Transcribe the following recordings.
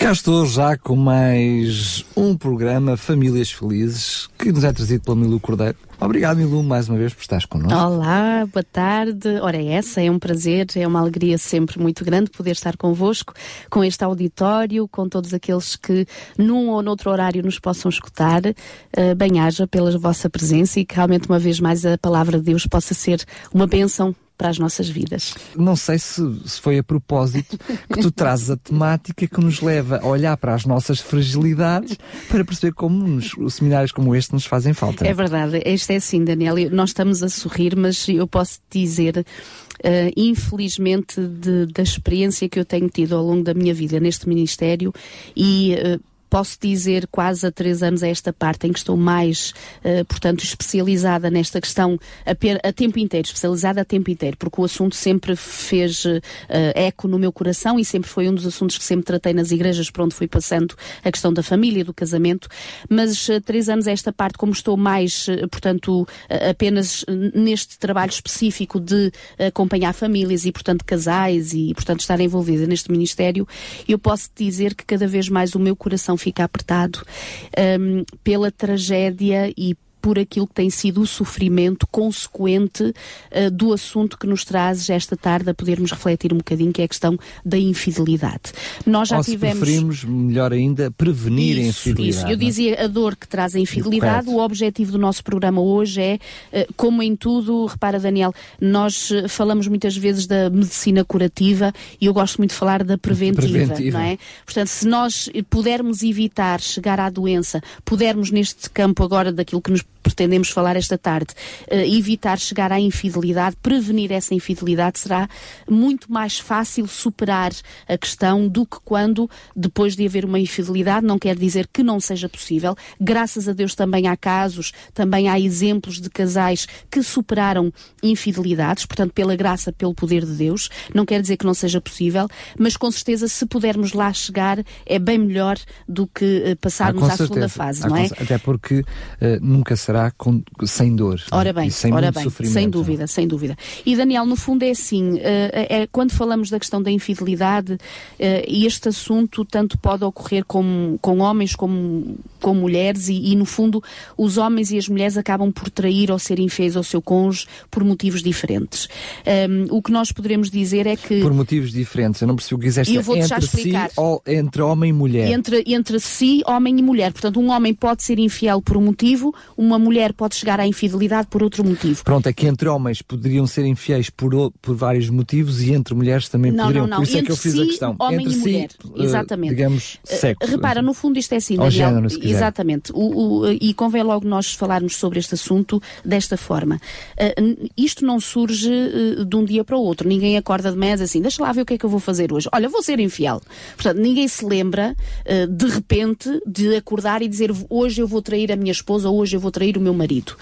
Cá estou já com mais um programa Famílias Felizes que nos é trazido pelo Milu Cordeiro. Obrigado, Milu, mais uma vez por estares connosco. Olá, boa tarde. Ora, é essa é um prazer, é uma alegria sempre muito grande poder estar convosco, com este auditório, com todos aqueles que num ou noutro horário nos possam escutar. Uh, Bem-haja pela vossa presença e que realmente uma vez mais a palavra de Deus possa ser uma bênção para as nossas vidas. Não sei se, se, foi a propósito que tu trazes a temática que nos leva a olhar para as nossas fragilidades para perceber como nos, seminários como este nos fazem falta. É verdade, este é assim, Daniel. Nós estamos a sorrir, mas eu posso dizer. Uh, infelizmente, de, da experiência que eu tenho tido ao longo da minha vida neste Ministério e uh, posso dizer quase há três anos a esta parte em que estou mais, uh, portanto, especializada nesta questão a, a, tempo inteiro, especializada a tempo inteiro, porque o assunto sempre fez uh, eco no meu coração e sempre foi um dos assuntos que sempre tratei nas igrejas por onde fui passando a questão da família, do casamento, mas uh, três anos a esta parte, como estou mais, portanto, apenas neste trabalho específico de acompanhar famílias e, portanto, casais e, portanto, estar envolvida neste ministério, eu posso dizer que cada vez mais o meu coração fica apertado um, pela tragédia e por aquilo que tem sido o sofrimento consequente uh, do assunto que nos traz esta tarde a podermos refletir um bocadinho, que é a questão da infidelidade. Nós já Ou tivemos. Se preferimos, melhor ainda, prevenir isso, a infidelidade. Isso, eu é? dizia a dor que traz a infidelidade. O objetivo do nosso programa hoje é, uh, como em tudo, repara, Daniel, nós uh, falamos muitas vezes da medicina curativa e eu gosto muito de falar da preventiva, preventiva. não é? Portanto, se nós pudermos evitar chegar à doença, pudermos neste campo agora daquilo que nos pretendemos falar esta tarde, uh, evitar chegar à infidelidade, prevenir essa infidelidade, será muito mais fácil superar a questão do que quando, depois de haver uma infidelidade, não quer dizer que não seja possível. Graças a Deus também há casos, também há exemplos de casais que superaram infidelidades, portanto, pela graça, pelo poder de Deus. Não quer dizer que não seja possível, mas com certeza, se pudermos lá chegar, é bem melhor do que uh, passarmos ah, à segunda fase, não é? Até porque uh, nunca se será com, sem dor. Ora bem, sem ora bem, sem dúvida, sem dúvida. E Daniel, no fundo é assim, uh, é, quando falamos da questão da infidelidade, uh, este assunto tanto pode ocorrer com, com homens como com mulheres e, e, no fundo os homens e as mulheres acabam por trair ou ser infiéis ao seu cônjuge por motivos diferentes. Um, o que nós poderemos dizer é que... Por motivos diferentes, eu não percebi o que quiseste eu vou entre explicar. si ou entre homem e mulher. Entre, entre si, homem e mulher. Portanto, um homem pode ser infiel por um motivo, uma mulher pode chegar à infidelidade por outro motivo. Pronto, é que entre homens poderiam ser infiéis por, por vários motivos e entre mulheres também não, poderiam. Não, não. Por isso entre é que eu fiz si, a questão. Homem entre e si, mulher, uh, exatamente. Digamos, sexo. Uh, repara, no fundo isto é assim, Daniel, género, se quiser. Exatamente. O, o, e convém logo nós falarmos sobre este assunto desta forma. Uh, isto não surge uh, de um dia para o outro. Ninguém acorda de manhã assim, deixa lá ver o que é que eu vou fazer hoje. Olha, vou ser infiel. Portanto, ninguém se lembra, de repente, de acordar e dizer hoje eu vou trair a minha esposa ou hoje eu vou trair o meu marido.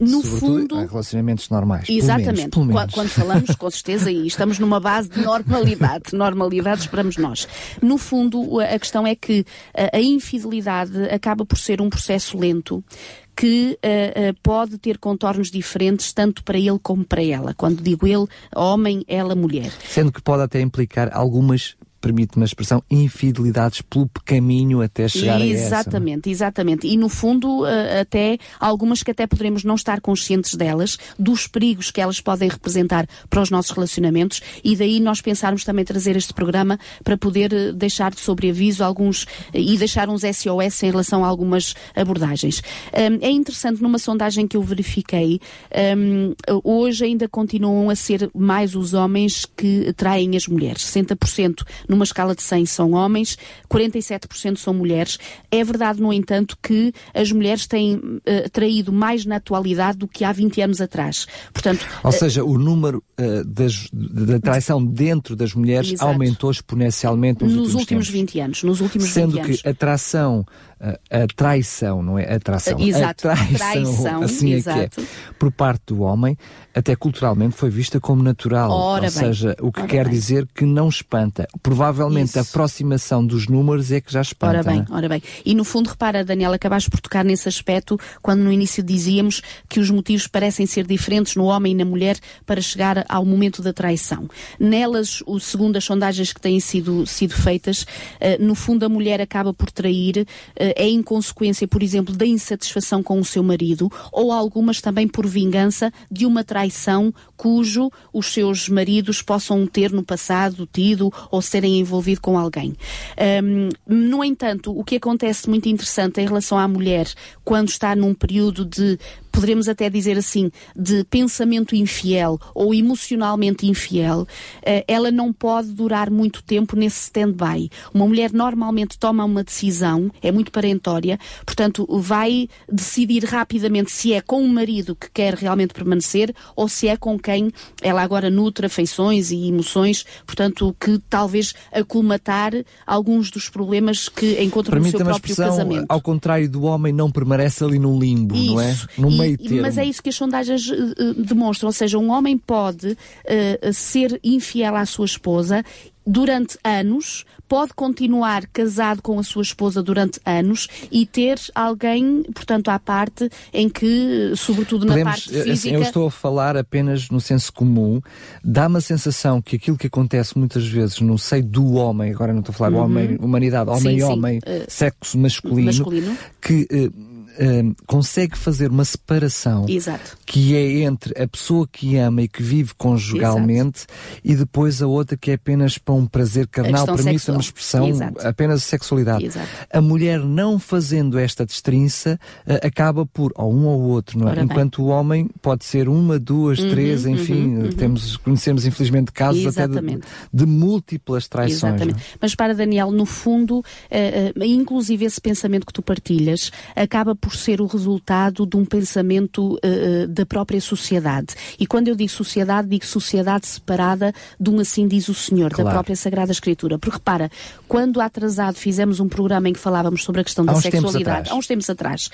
no Sobretudo fundo. Há relacionamentos normais. Exatamente. Pelo menos, pelo menos. Quando falamos, com certeza, e estamos numa base de normalidade. normalidade esperamos nós. No fundo, a questão é que a infidelidade acaba por ser um processo lento que uh, uh, pode ter contornos diferentes tanto para ele como para ela. Quando digo ele, homem, ela, mulher. Sendo que pode até implicar algumas permite-me a expressão, infidelidades pelo caminho até chegar exatamente, a essa. Exatamente, exatamente. E no fundo, uh, até algumas que até poderemos não estar conscientes delas, dos perigos que elas podem representar para os nossos relacionamentos e daí nós pensarmos também trazer este programa para poder uh, deixar de sobreaviso alguns uh, e deixar uns SOS em relação a algumas abordagens. É interessante, numa sondagem que eu verifiquei, hoje ainda continuam a ser mais os homens que traem as mulheres. 60% numa escala de 100 são homens, 47% são mulheres. É verdade, no entanto, que as mulheres têm uh, traído mais na atualidade do que há 20 anos atrás. Portanto, Ou seja, o número uh, das, da traição dentro das mulheres Exato. aumentou exponencialmente nos, nos últimos, últimos 20 anos. Nos últimos Sendo 20 anos. que a tração a, traição, não é? A traição. Exato. A traição, traição assim exato. é que é. Por parte do homem, até culturalmente foi vista como natural. Ora ou bem. seja, o que Ora quer bem. dizer que não espanta. Provavelmente Isso. a aproximação dos números é que já espanta. Ora bem, é? ora bem. E no fundo, repara, Daniela, acabaste por tocar nesse aspecto quando no início dizíamos que os motivos parecem ser diferentes no homem e na mulher para chegar ao momento da traição. Nelas, o, segundo as sondagens que têm sido, sido feitas, eh, no fundo a mulher acaba por trair, eh, é em consequência, por exemplo, da insatisfação com o seu marido, ou algumas também por vingança de uma traição cujo os seus maridos possam ter no passado tido ou serem envolvido com alguém. Hum, no entanto, o que acontece muito interessante em relação à mulher quando está num período de poderemos até dizer assim, de pensamento infiel ou emocionalmente infiel, eh, ela não pode durar muito tempo nesse stand-by. Uma mulher normalmente toma uma decisão, é muito parentória, portanto, vai decidir rapidamente se é com o marido que quer realmente permanecer ou se é com quem ela agora nutre afeições e emoções, portanto, que talvez acolmatar alguns dos problemas que encontra no seu próprio expressão, casamento. ao contrário do homem, não permanece ali num limbo, não é? Isso. Meio termo. Mas é isso que as sondagens eh, demonstram. Ou seja, um homem pode eh, ser infiel à sua esposa durante anos, pode continuar casado com a sua esposa durante anos e ter alguém, portanto, à parte, em que, sobretudo na Podemos, parte assim, física. eu estou a falar apenas no senso comum, dá-me a sensação que aquilo que acontece muitas vezes no seio do homem, agora não estou a falar do homem, humanidade, homem Uhum. Sim, e sim, homem, sexo masculino, masculino. que eh, eh, consegue fazer uma separação Exato. que é entre a pessoa que ama e que vive conjugalmente e depois a outra que é apenas para um prazer carnal, permita-me a expressão, Exato. apenas sexualidade. Exato. A mulher não fazendo esta destrinça eh, acaba por, ou um ou outro, não é? Ora bem. Uhum, Enquanto o homem pode ser uma, duas, três, enfim, temos, conhecemos infelizmente casos até de, Exatamente. de múltiplas traições. Exatamente. é? Mas para Daniel, no fundo, eh, eh, inclusive esse pensamento que tu partilhas acaba por ser o resultado de um pensamento eh, eh, da própria sociedade. E quando eu digo sociedade, digo sociedade separada de um assim diz o Senhor, da Claro. própria Sagrada Escritura. Porque repara, quando atrasado fizemos um programa em que falávamos sobre a questão da sexualidade, há uns tempos atrás,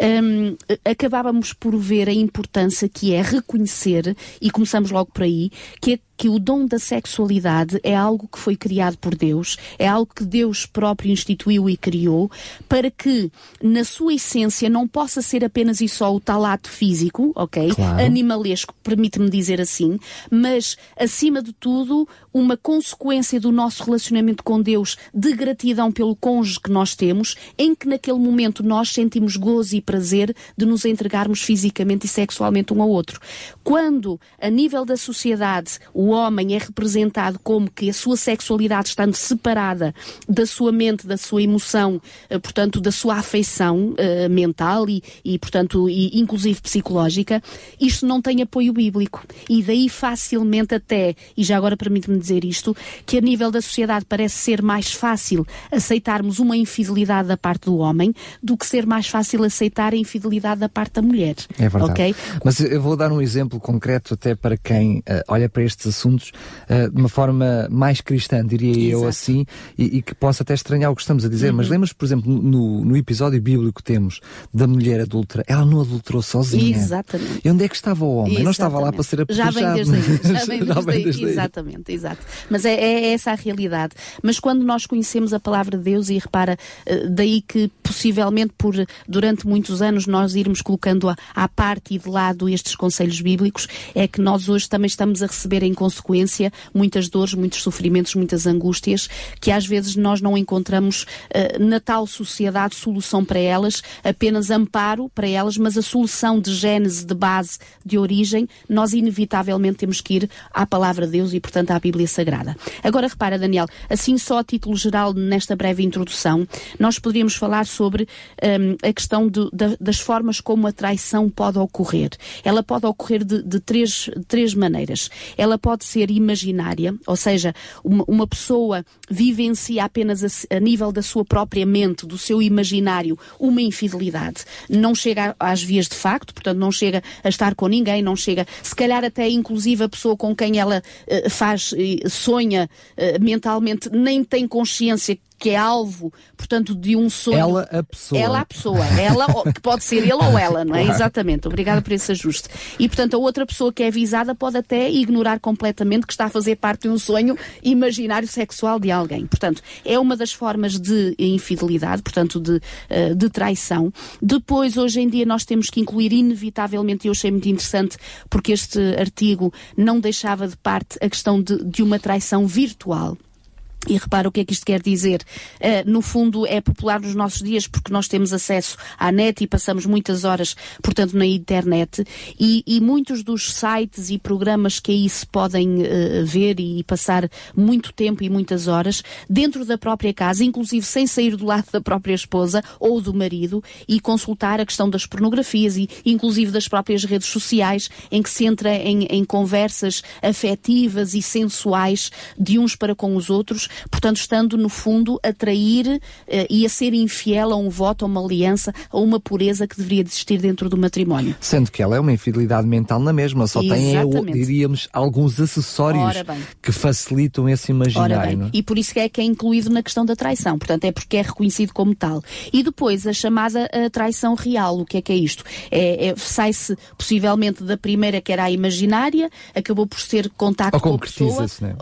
hum, acabávamos por ver a importância que é reconhecer, e começamos logo por aí, que é que o dom da sexualidade é algo que foi criado por Deus, é algo que Deus próprio instituiu e criou, para que, na sua essência, não possa ser apenas e só o tal ato físico, ok? Claro. Animalesco, permite-me dizer assim, mas, acima de tudo, uma consequência do nosso relacionamento com Deus de gratidão pelo cônjuge que nós temos, em que naquele momento nós sentimos gozo e prazer de nos entregarmos fisicamente e sexualmente um ao outro. Quando, a nível da sociedade, o homem é representado como que a sua sexualidade estando separada da sua mente, da sua emoção, eh, portanto, da sua afeição eh, mental e, e, portanto, e, inclusive psicológica, isto não tem apoio bíblico. E daí facilmente até, e já agora permite-me dizer isto, que a nível da sociedade parece ser mais fácil aceitarmos uma infidelidade da parte do homem do que ser mais fácil aceitar a infidelidade da parte da mulher. É verdade. Ok? Mas eu vou dar um exemplo concreto até para quem eh, olha para estes assuntos eh, de uma forma mais cristã, diria eu Exato. Uhum. assim, e, e que possa até estranhar o que estamos a dizer. Mas lembras, por exemplo, no, no episódio bíblico que temos da mulher adulta, ela não adulterou sozinha. Exatamente. E onde é que estava o homem? Não estava lá para ser Já vem apedrejado. desde aí. Já vem desde aí. desde aí. Exatamente, exato. Mas é, é essa a realidade. Mas quando nós conhecemos a palavra de Deus, e repara, eh, daí que possivelmente por durante muitos anos nós irmos colocando à parte e de lado estes conselhos bíblicos, é que nós hoje também estamos a receber em consequência muitas dores, muitos sofrimentos, muitas angústias, que às vezes nós não encontramos eh, na tal sociedade solução para elas, apenas amparo para elas, mas a solução de gênese, de base, de origem, nós inevitavelmente temos que ir à palavra de Deus e, portanto, à Bíblia Sagrada. Agora repara, Daniel, assim só a título geral, nesta breve introdução, nós poderíamos falar sobre hum, a questão de- da- das formas como a traição pode ocorrer. Ela pode ocorrer de, de três, de três maneiras. Ela pode pode ser imaginária, ou seja, uma, uma pessoa vivencia apenas a, a, nível da sua própria mente, do seu imaginário, uma infidelidade. Não chega às vias de facto, portanto, não chega a estar com ninguém, não chega, se calhar até inclusive a pessoa com quem ela uh, faz, sonha uh, mentalmente, nem tem consciência que é alvo, portanto, de um sonho. Ela a pessoa. Ela a pessoa. Ela, que pode ser ele ou ela, não é? Exatamente. Obrigada por esse ajuste. E, portanto, a outra pessoa que é visada pode até ignorar completamente que está a fazer parte de um sonho imaginário sexual de alguém. Portanto, é uma das formas de infidelidade, portanto, de, uh, de traição. Depois, hoje em dia, nós temos que incluir inevitavelmente, e eu achei muito interessante, porque este artigo não deixava de parte a questão de, de uma traição virtual. E repara o que é que isto quer dizer. Uh, no fundo, é popular nos nossos dias porque nós temos acesso à net e passamos muitas horas, portanto, na internet. E, e muitos dos sites e programas que aí se podem uh, ver e passar muito tempo e muitas horas dentro da própria casa, inclusive sem sair do lado da própria esposa ou do marido, e consultar a questão das pornografias e, inclusive, das próprias redes sociais, em que se entra em, em conversas afetivas e sensuais de uns para com os outros portanto, estando no fundo a trair uh, e a ser infiel a um voto, a uma aliança, a uma pureza que deveria existir dentro do matrimónio. Sendo que ela é uma infidelidade mental na mesma, só Exatamente. tem, diríamos, alguns acessórios que facilitam esse imaginário. É? E por isso é que é incluído na questão da traição, portanto, é porque é reconhecido como tal. E depois a chamada a traição real, o que é que é isto? É, é Sai-se possivelmente da primeira que era a imaginária, acabou por ser contacto com a pessoa, né?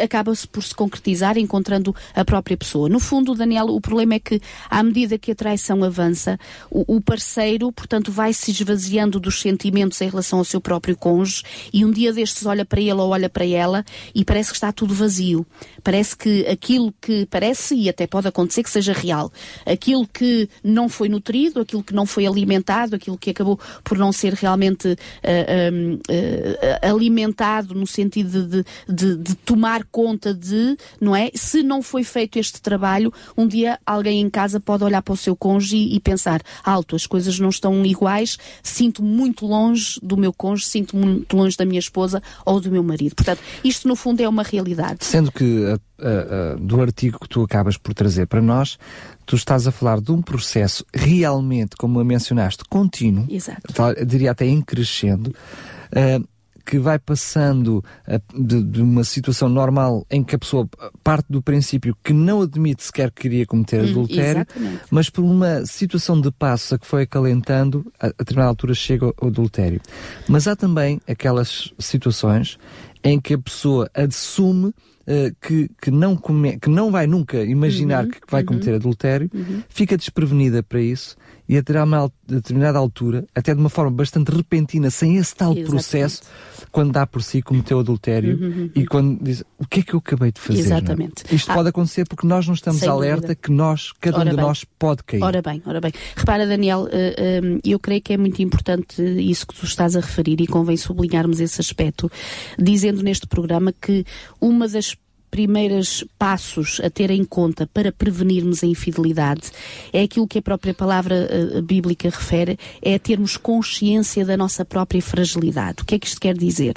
acaba-se por se concretizar encontrando a própria pessoa. No fundo, Daniel, o problema é que, à medida que a traição avança, o, o parceiro, portanto, vai se esvaziando dos sentimentos em relação ao seu próprio cônjuge e um dia destes olha para ele ou olha para ela e parece que está tudo vazio. Parece que aquilo que parece, e até pode acontecer que seja real, aquilo que não foi nutrido, aquilo que não foi alimentado, aquilo que acabou por não ser realmente uh, uh, uh, alimentado no sentido de, de, de tomar conta de, não é? É? Se não foi feito este trabalho, um dia alguém em casa pode olhar para o seu cônjuge e, e pensar, alto, as coisas não estão iguais, sinto muito longe do meu cônjuge, sinto muito longe da minha esposa ou do meu marido. Portanto, isto no fundo é uma realidade. Sendo que uh, uh, do artigo que tu acabas por trazer para nós, tu estás a falar de um processo realmente, como a mencionaste, contínuo, Exato. diria até em crescendo, uh, que vai passando eh, de, de, uma situação normal em que a pessoa parte do princípio que não admite sequer que queria cometer hum, adultério, mas por uma situação de passo a que foi acalentando, a, a determinada altura chega ao adultério. Mas há também aquelas situações em que a pessoa assume Uh, que, que, não come, que não vai nunca imaginar uhum, que vai uhum, cometer adultério, uhum. fica desprevenida para isso e a uma determinada altura, até de uma forma bastante repentina, sem esse tal Exatamente. processo, quando dá por si cometeu adultério uhum, uhum. e quando diz o que é que eu acabei de fazer? É? Exatamente. Isto ah, pode acontecer porque nós não estamos alerta dúvida. que nós, cada ora um de bem. nós pode cair. Ora bem, ora bem. Repara, Daniel, uh, uh, eu creio que é muito importante isso que tu estás a referir e convém sublinharmos esse aspecto, dizendo neste programa que uma das primeiros passos a ter em conta para prevenirmos a infidelidade é aquilo que a própria palavra uh, bíblica refere, é termos consciência da nossa própria fragilidade. O que é que isto quer dizer?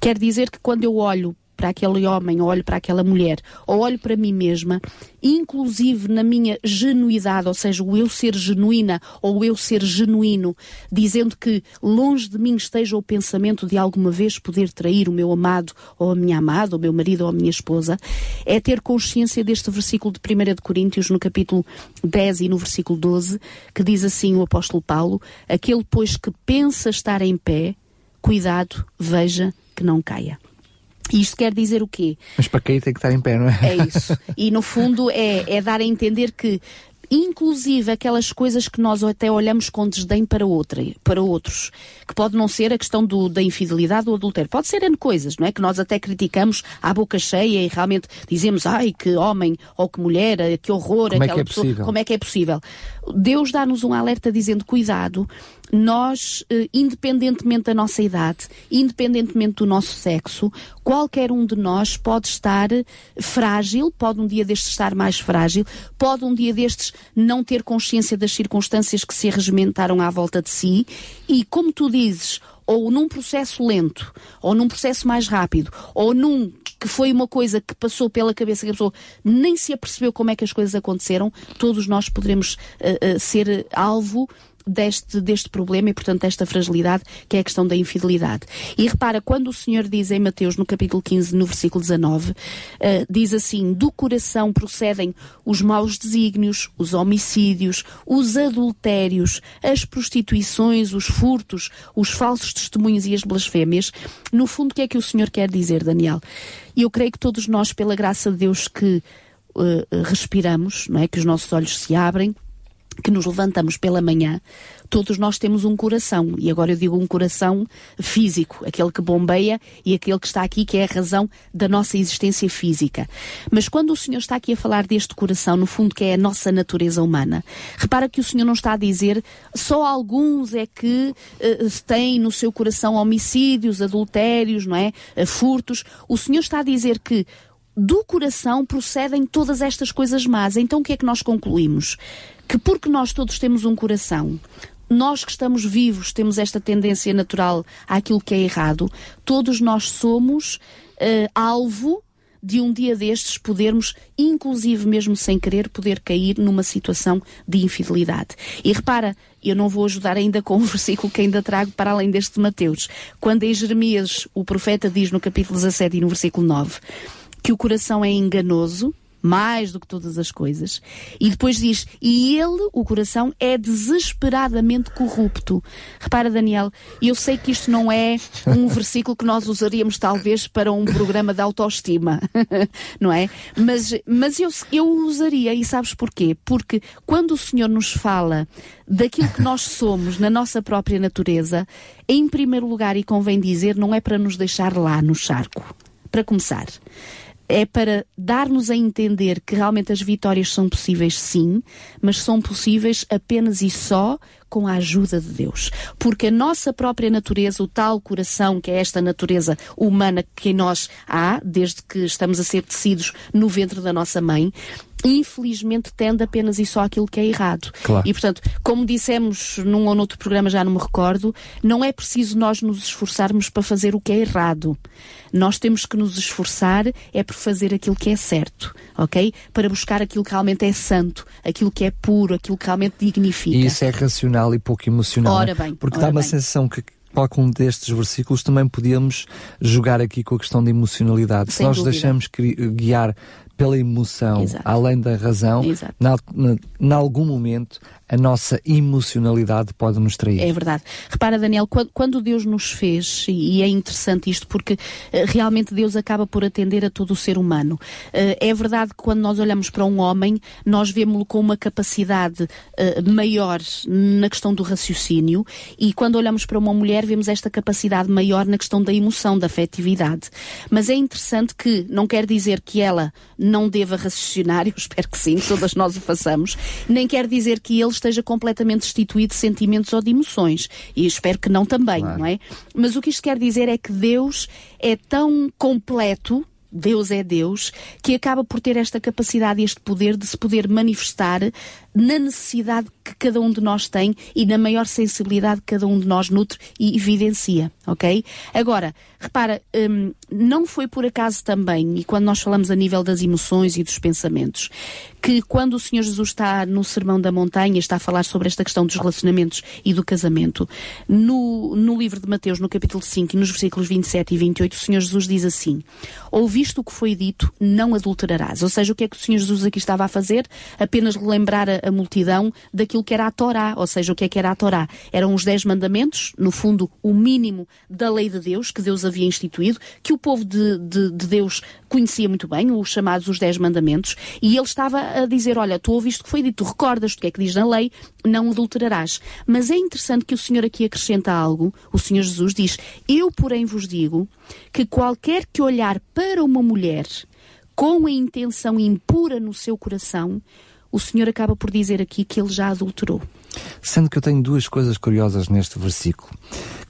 Quer dizer que quando eu olho para aquele homem, ou olho para aquela mulher, ou olho para mim mesma, inclusive na minha genuidade, ou seja, o eu ser genuína ou o eu ser genuíno, dizendo que longe de mim esteja o pensamento de alguma vez poder trair o meu amado ou a minha amada, o meu marido ou a minha esposa, é ter consciência deste versículo de 1 de Coríntios, no capítulo 10 e no versículo 12, que diz assim o apóstolo Paulo: Aquele, pois, que pensa estar em pé, cuidado, veja que não caia. Isto quer dizer o quê? Mas para cair tem que estar em pé, não é? É isso. E no fundo é, é dar a entender que inclusive aquelas coisas que nós até olhamos com desdém para, outra, para outros, que pode não ser a questão do, da infidelidade ou adultério, pode ser N coisas, não é? Que nós até criticamos à boca cheia e realmente dizemos, ai, que homem ou que mulher, que horror, como aquela é que é pessoa, possível? como é que é possível? Deus dá-nos um alerta dizendo, cuidado, nós, eh, independentemente da nossa idade, independentemente do nosso sexo, qualquer um de nós pode estar frágil, pode um dia destes estar mais frágil, pode um dia destes não ter consciência das circunstâncias que se arregimentaram à volta de si e, como tu dizes, ou num processo lento, ou num processo mais rápido, ou num que foi uma coisa que passou pela cabeça que a pessoa nem se apercebeu como é que as coisas aconteceram, todos nós poderemos uh, uh, ser alvo deste, deste problema e, portanto, desta fragilidade, que é a questão da infidelidade. E repara, quando o Senhor diz em Mateus, no capítulo 15, no versículo 19, uh, diz assim: Do coração procedem os maus desígnios, os homicídios, os adultérios, as prostituições, os furtos, os falsos testemunhos e as blasfémias. No fundo, o que é que o Senhor quer dizer, Daniel? E eu creio que todos nós, pela graça de Deus, que uh, respiramos, não é? que os nossos olhos se abrem, que nos levantamos pela manhã, todos nós temos um coração, e agora eu digo um coração físico, aquele que bombeia e aquele que está aqui, que é a razão da nossa existência física. Mas quando o Senhor está aqui a falar deste coração, no fundo que é a nossa natureza humana, repara que o Senhor não está a dizer só alguns é que uh, têm no seu coração homicídios, adultérios, não é? Uh, furtos. O Senhor está a dizer que do coração procedem todas estas coisas más. Então o que é que nós concluímos? Que porque nós todos temos um coração, nós que estamos vivos temos esta tendência natural àquilo que é errado, todos nós somos uh, alvo de um dia destes podermos, inclusive mesmo sem querer, poder cair numa situação de infidelidade. E repara, eu não vou ajudar ainda com o versículo que ainda trago para além deste de Mateus. Quando em Jeremias o profeta diz no capítulo 17 e no versículo 9 que o coração é enganoso, mais do que todas as coisas. E depois diz, e ele, o coração, é desesperadamente corrupto. Repara, Daniel, eu sei que isto não é um versículo que nós usaríamos talvez para um programa de autoestima, não é? Mas, mas eu, eu usaria, e sabes porquê? Porque quando o Senhor nos fala daquilo que nós somos na nossa própria natureza, em primeiro lugar, e convém dizer, não é para nos deixar lá no charco. Para começar é para dar-nos a entender que realmente as vitórias são possíveis, sim, mas são possíveis apenas e só com a ajuda de Deus. Porque a nossa própria natureza, o tal coração, que é esta natureza humana que em nós há, desde que estamos a ser tecidos no ventre da nossa mãe, infelizmente tende apenas e só aquilo que é errado. Claro. E portanto, como dissemos num ou noutro programa, já não me recordo, não é preciso nós nos esforçarmos para fazer o que é errado. Nós temos que nos esforçar é por fazer aquilo que é certo, ok? Para buscar aquilo que realmente é santo, aquilo que é puro, aquilo que realmente dignifica. E isso é racional e pouco emocional. Ora bem, porque ora dá uma bem. sensação que qualquer um destes versículos também podíamos jogar aqui com a questão da emocionalidade. Se Sem nós dúvida. deixamos guiar pela emoção, Exato. além da razão, na, na, em algum momento a nossa emocionalidade pode nos trair. É verdade. Repara, Daniel, quando, Deus nos fez, e, é interessante isto porque eh, realmente Deus acaba por atender a todo o ser humano. Eh, é verdade que quando nós olhamos para um homem, nós vemos-lo com uma capacidade eh, maior na questão do raciocínio, e quando olhamos para uma mulher, vemos esta capacidade maior na questão da emoção, da afetividade. Mas é interessante que não quer dizer que ela não deva raciocinar, eu espero que sim, todas nós o façamos, nem quer dizer que ele esteja completamente destituído de sentimentos ou de emoções. E espero que não também, Claro. não é? Mas o que isto quer dizer é que Deus é tão completo, Deus é Deus, que acaba por ter esta capacidade e este poder de se poder manifestar na necessidade que cada um de nós tem e na maior sensibilidade que cada um de nós nutre e evidencia, ok? Agora, repara, hum, não foi por acaso também, e quando nós falamos a nível das emoções e dos pensamentos, que quando o Senhor Jesus está no Sermão da Montanha, está a falar sobre esta questão dos relacionamentos e do casamento, no, no livro de Mateus, no capítulo 5 e nos versículos 27 e 28, o Senhor Jesus diz assim: Ouviste o que foi dito, não adulterarás. Ou seja, o que é que o Senhor Jesus aqui estava a fazer? Apenas relembrar a, a multidão daquilo que era a Torá. Ou seja, o que é que era a Torá? Eram os dez mandamentos, no fundo, o mínimo da lei de Deus, que Deus havia instituído, que o povo de, de, de Deus conhecia muito bem, os chamados os dez mandamentos, e ele estava a dizer, olha, tu ouviste o que foi dito, recordas o que é que diz na lei, não adulterarás. Mas é interessante que o Senhor aqui acrescenta algo, o Senhor Jesus diz, eu porém vos digo que qualquer que olhar para uma mulher com a intenção impura no seu coração, o Senhor acaba por dizer aqui que ele já adulterou. Sendo que eu tenho duas coisas curiosas neste versículo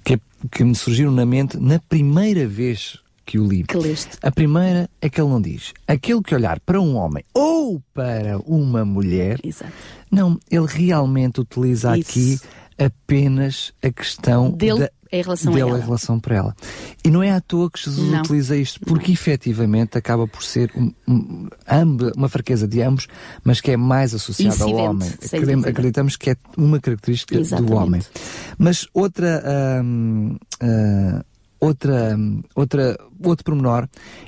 que, que me surgiram na mente na primeira vez que o li. Que leste. A primeira é que ele não diz aquele que olhar para um homem ou para uma mulher. Exato. Não, ele realmente utiliza Isso. aqui apenas a questão Dele da em relação dele a ela. em relação para ela. E não é à toa que Jesus não. utiliza isto, porque não. efetivamente acaba por ser um, um, uma fraqueza de ambos, mas que é mais associada Incidente, ao homem. Acreditamos que é uma característica Exatamente. do homem. Mas outra. Hum, uh, outra, outra, outro pormenor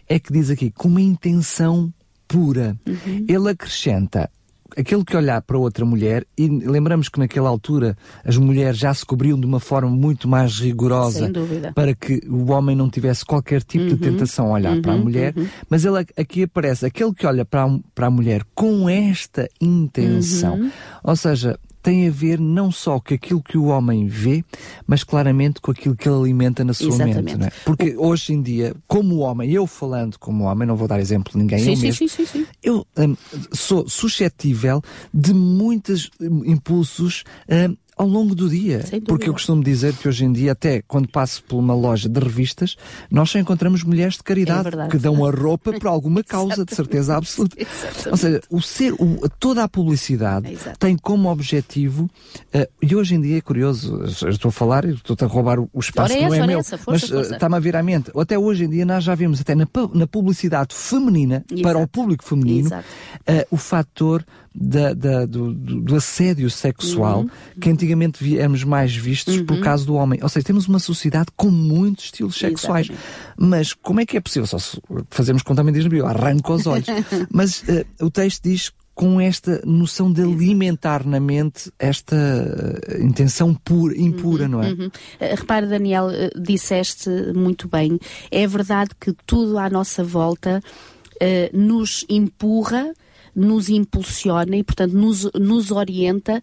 é que diz aqui com uma intenção pura. Uhum. Ele acrescenta aquele que olhar para outra mulher, e lembramos que naquela altura as mulheres já se cobriam de uma forma muito mais rigorosa para que o homem não tivesse qualquer tipo uhum, de tentação a olhar uhum, para a uhum, mulher, uhum. mas ele aqui aparece aquele que olha para a, para a mulher com esta intenção. Uhum. Ou seja, tem a ver não só com aquilo que o homem vê, mas claramente com aquilo que ele alimenta na sua Exatamente. mente. É? Porque o... hoje em dia, como homem, eu falando como homem, não vou dar exemplo de ninguém, sim, eu sim, mesmo, sim, sim, eu um, sou suscetível de muitos impulsos um, ao longo do dia. Porque eu costumo dizer que hoje em dia, até quando passo por uma loja de revistas, nós só encontramos mulheres de caridade é que dão a roupa por alguma causa, de certeza absoluta. Exatamente. Ou seja, o ser, o, toda a publicidade é tem como objetivo, uh, e hoje em dia é curioso, estou a falar, estou a roubar o espaço que não é meu, essa, força, mas uh, está-me a vir à mente. Até hoje em dia nós já vemos, até na, na publicidade feminina, Exato. para o público feminino, uh, o fator da, da, do, do, assédio sexual uhum. que antigamente viemos mais vistos uhum. por causa do homem. Ou seja, temos uma sociedade com muitos estilos sexuais. Exatamente. Mas como é que é possível? Só fazemos como também diz no arranco os olhos. Mas uh, o texto diz com esta noção de alimentar na mente esta uh, intenção pura, impura, uhum, não é? Uhum. Uh, repare, Daniel, uh, disseste muito bem. É verdade que tudo à nossa volta nos empurra nos impulsiona e, portanto, nos, nos orienta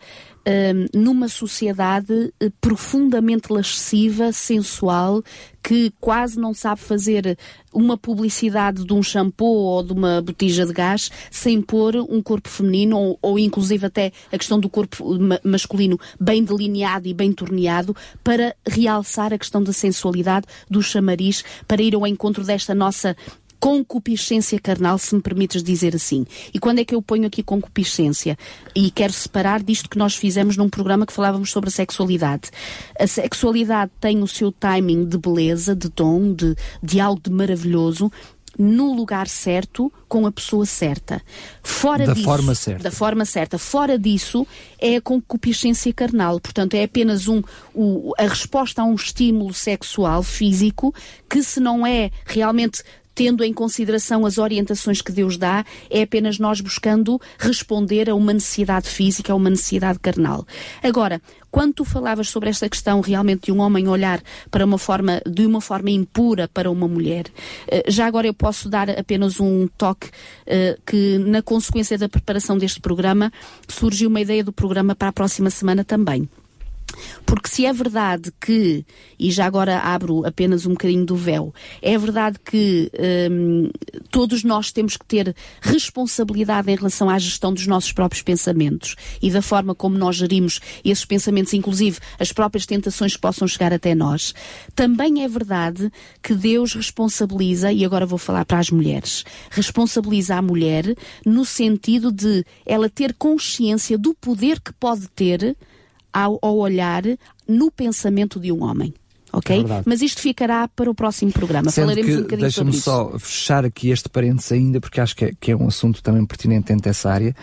um, numa sociedade eh, profundamente lasciva, sensual, que quase não sabe fazer uma publicidade de um shampoo ou de uma botija de gás sem pôr um corpo feminino ou, ou inclusive até a questão do corpo ma masculino bem delineado e bem torneado para realçar a questão da sensualidade, do chamariz, para ir ao encontro desta nossa concupiscência carnal, se me permites dizer assim. E quando é que eu ponho aqui concupiscência? E quero separar disto que nós fizemos num programa que falávamos sobre a sexualidade. A sexualidade tem o seu timing de beleza, de tom, de, de algo de maravilhoso, no lugar certo, com a pessoa certa. Fora da disso, forma certa. Da forma certa. Fora disso, é a concupiscência carnal. Portanto, é apenas um, o, a resposta a um estímulo sexual, físico, que se não é realmente tendo em consideração as orientações que Deus dá, é apenas nós buscando responder a uma necessidade física, a uma necessidade carnal. Agora, quando tu falavas sobre esta questão realmente de um homem olhar para uma forma, de uma forma impura para uma mulher, eh, já agora eu posso dar apenas um toque eh, que na consequência da preparação deste programa surgiu uma ideia do programa para a próxima semana também. Porque se é verdade que, e já agora abro apenas um bocadinho do véu, é verdade que hum, todos nós temos que ter responsabilidade em relação à gestão dos nossos próprios pensamentos e da forma como nós gerimos esses pensamentos, inclusive as próprias tentações que possam chegar até nós, também é verdade que Deus responsabiliza, e agora vou falar para as mulheres, responsabiliza a mulher no sentido de ela ter consciência do poder que pode ter ao, ao olhar no pensamento de um homem. Ok? É Mas isto ficará para o próximo programa. Sendo Falaremos um bocadinho sobre isso. Deixa-me só fechar aqui este parênteses ainda, porque acho que é, que é um assunto também pertinente dentro dessa área,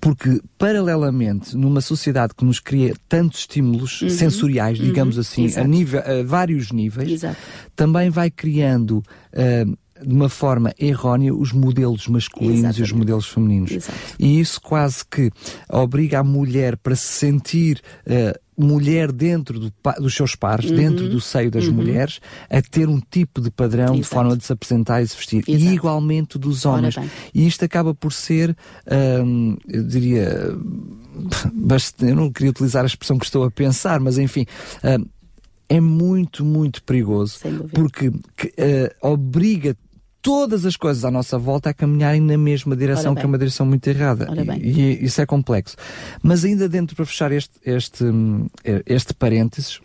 porque, paralelamente, numa sociedade que nos cria tantos estímulos uhum. sensoriais, digamos uhum. assim, a, nível, a vários níveis, Exato. também vai criando. Uh, de uma forma errónea os modelos masculinos Exatamente. e os modelos femininos. Exato. E isso quase que obriga a mulher para se sentir uh, mulher dentro do, dos seus pares, uhum. dentro do seio das uhum. mulheres, a ter um tipo de padrão Exato. de forma de se apresentar e se vestir. Exato. E igualmente dos homens. E isto acaba por ser, hum, eu diria, eu não queria utilizar a expressão que estou a pensar, mas enfim. Hum, é muito, muito perigoso porque que, uh, obriga todas as coisas à nossa volta a caminharem na mesma direção, que é uma direção muito errada. E, e, isso é complexo. Mas ainda dentro, para fechar este, este, este parênteses,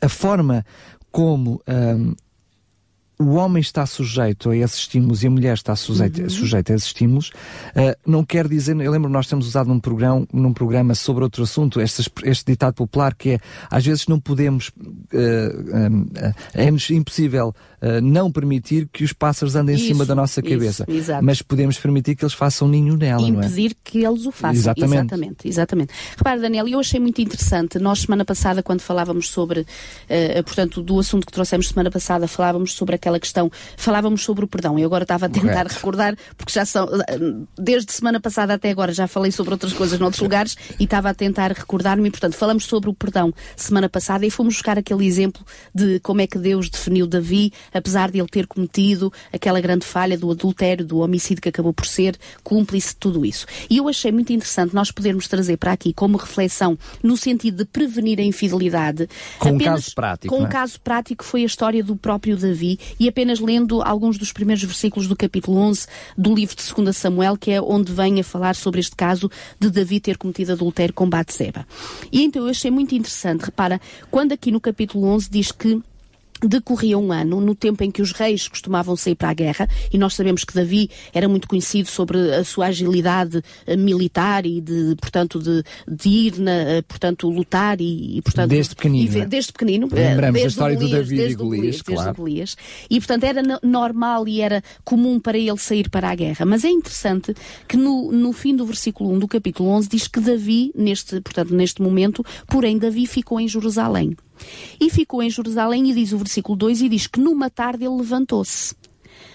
a forma como um, o homem está sujeito a esses estímulos e a mulher está sujeita, uhum. sujeita a esses estímulos, uh, não quer dizer, eu lembro nós temos usado num programa, num programa sobre outro assunto, este, este ditado popular que é, às vezes não podemos, uh, é-nos impossível não permitir que os pássaros andem isso, em cima da nossa cabeça, isso, mas podemos permitir que eles façam ninho nela, Impedir não é? Impedir que eles o façam. Exatamente. exatamente. Exatamente. Repara, Daniel, eu achei muito interessante, nós semana passada, quando falávamos sobre, portanto, do assunto que trouxemos semana passada, falávamos sobre aquela aquela questão, falávamos sobre o perdão. Eu agora estava a tentar Correto. recordar, porque já são, desde semana passada até agora já falei sobre outras coisas noutros lugares e estava a tentar recordar-me. Portanto, falamos sobre o perdão semana passada e fomos buscar aquele exemplo de como é que Deus definiu Davi, apesar de ele ter cometido aquela grande falha do adultério, do homicídio que acabou por ser cúmplice de tudo isso. E eu achei muito interessante nós podermos trazer para aqui como reflexão no sentido de prevenir a infidelidade. Com apenas, um caso prático. Com um é? caso prático foi a história do próprio Davi e apenas lendo alguns dos primeiros versículos do capítulo 11 do livro de 2 Samuel, que é onde vem a falar sobre este caso de Davi ter cometido adultério com Batseba. E então eu achei muito interessante, repara, quando aqui no capítulo 11 diz que decorria um ano, no tempo em que os reis costumavam sair para a guerra, e nós sabemos que Davi era muito conhecido sobre a sua agilidade uh, militar e de, portanto, de, de ir, na, uh, portanto, lutar e, e portanto... Desde pequenino. E, é? desde pequenino. Lembramos a história Golias, do Davi e Golias, claro. Golias. E, portanto, era normal e era comum para ele sair para a guerra. Mas é interessante que no, no fim do versículo 1 do capítulo 11 diz que Davi, neste, portanto, neste momento, porém Davi ficou em Jerusalém. E ficou em Jerusalém, e diz o versículo 2, e diz que numa tarde ele levantou-se.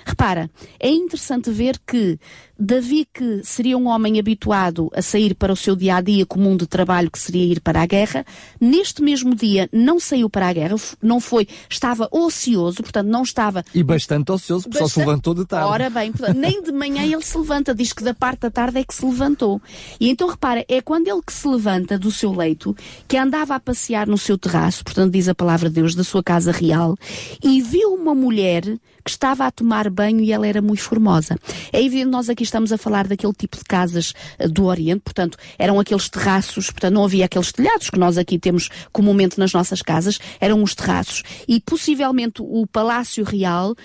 Repara, é interessante ver que Davi, que seria um homem habituado a sair para o seu dia a dia comum de trabalho, que seria ir para a guerra, neste mesmo dia não saiu para a guerra, não foi, estava ocioso, portanto não estava. E bastante ocioso, porque bastante... só se levantou de tarde. Ora bem, portanto, nem de manhã ele se levanta, diz que da parte da tarde é que se levantou. E então repara, é quando ele que se levanta do seu leito, que andava a passear no seu terraço, portanto diz a palavra de Deus, da sua casa real, e viu uma mulher que estava a tomar banho e ela era muito formosa. É evidente, nós aqui estamos a falar daquele tipo de casas uh, do Oriente, portanto, eram aqueles terraços, portanto, não havia aqueles telhados que nós aqui temos comumente nas nossas casas, eram os terraços. E possivelmente o Palácio Real uh,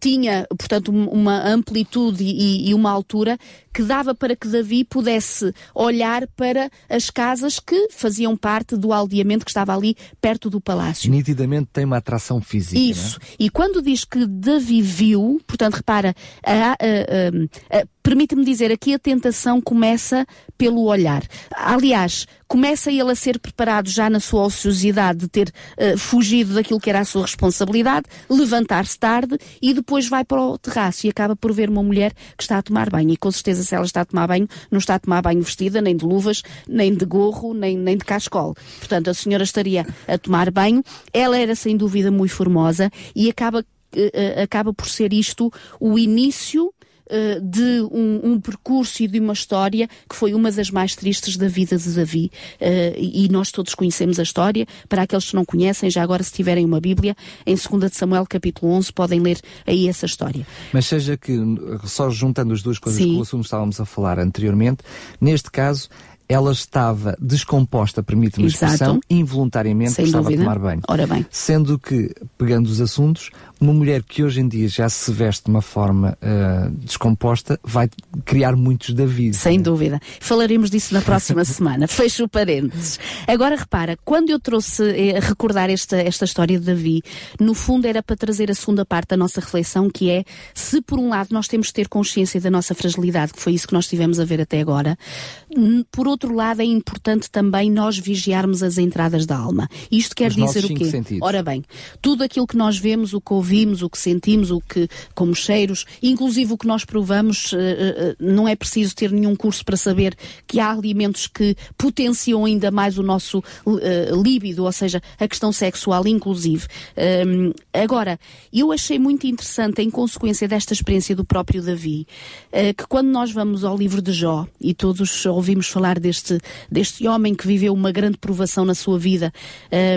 tinha, portanto, uma amplitude e, e uma altura que dava para que Davi pudesse olhar para as casas que faziam parte do aldeamento que estava ali perto do palácio. Nitidamente tem uma atração física. É? Isso. É? E quando diz que Davi viu, portanto, repara, a, a, a, permite-me dizer, aqui a tentação começa pelo olhar. Aliás, começa ele a ser preparado já na sua ociosidade de ter uh, fugido daquilo que era a sua responsabilidade, levantar-se tarde e depois vai para o terraço e acaba por ver uma mulher que está a tomar banho. E com certeza, se ela está a tomar banho, não está a tomar banho vestida, nem de luvas, nem de gorro, nem, nem de cascol. Portanto, a senhora estaria a tomar banho. Ela era sem dúvida muito formosa e acaba, uh, acaba por ser isto o início uh, de um, um, percurso e de uma história que foi uma das mais tristes da vida de Davi. Uh, e nós todos conhecemos a história. Para aqueles que não conhecem, já agora se tiverem uma Bíblia, em 2 de Samuel capítulo 11, podem ler aí essa história. Mas seja que, só juntando as duas coisas Sim. que o assunto estávamos a falar anteriormente, neste caso ela estava descomposta, permite-me a expressão, involuntariamente Sem estava dúvida. a tomar banho. Ora bem. Sendo que, pegando os assuntos, uma mulher que hoje em dia já se veste de uma forma uh, descomposta vai criar muitos Davi. Sem né? dúvida. Falaremos disso na próxima semana. Fecho o parênteses. Agora repara, quando eu trouxe eh, recordar esta, esta história de Davi, no fundo era para trazer a segunda parte da nossa reflexão, que é se por um lado nós temos de ter consciência da nossa fragilidade, que foi isso que nós tivemos a ver até agora, por outro lado é importante também nós vigiarmos as entradas da alma. Isto quer Os dizer o quê? Sentidos. Ora bem, tudo aquilo que nós vemos, o que ouvimos, o que sentimos, o que como cheiros, inclusive o que nós provamos, uh, uh, não é preciso ter nenhum curso para saber que há alimentos que potenciam ainda mais o nosso líbido, ou seja, a questão sexual inclusive. Um, agora, eu achei muito interessante, em consequência desta experiência do próprio Davi, que quando nós vamos ao livro de Jó, e todos ouvimos falar deste, deste homem que viveu uma grande provação na sua vida,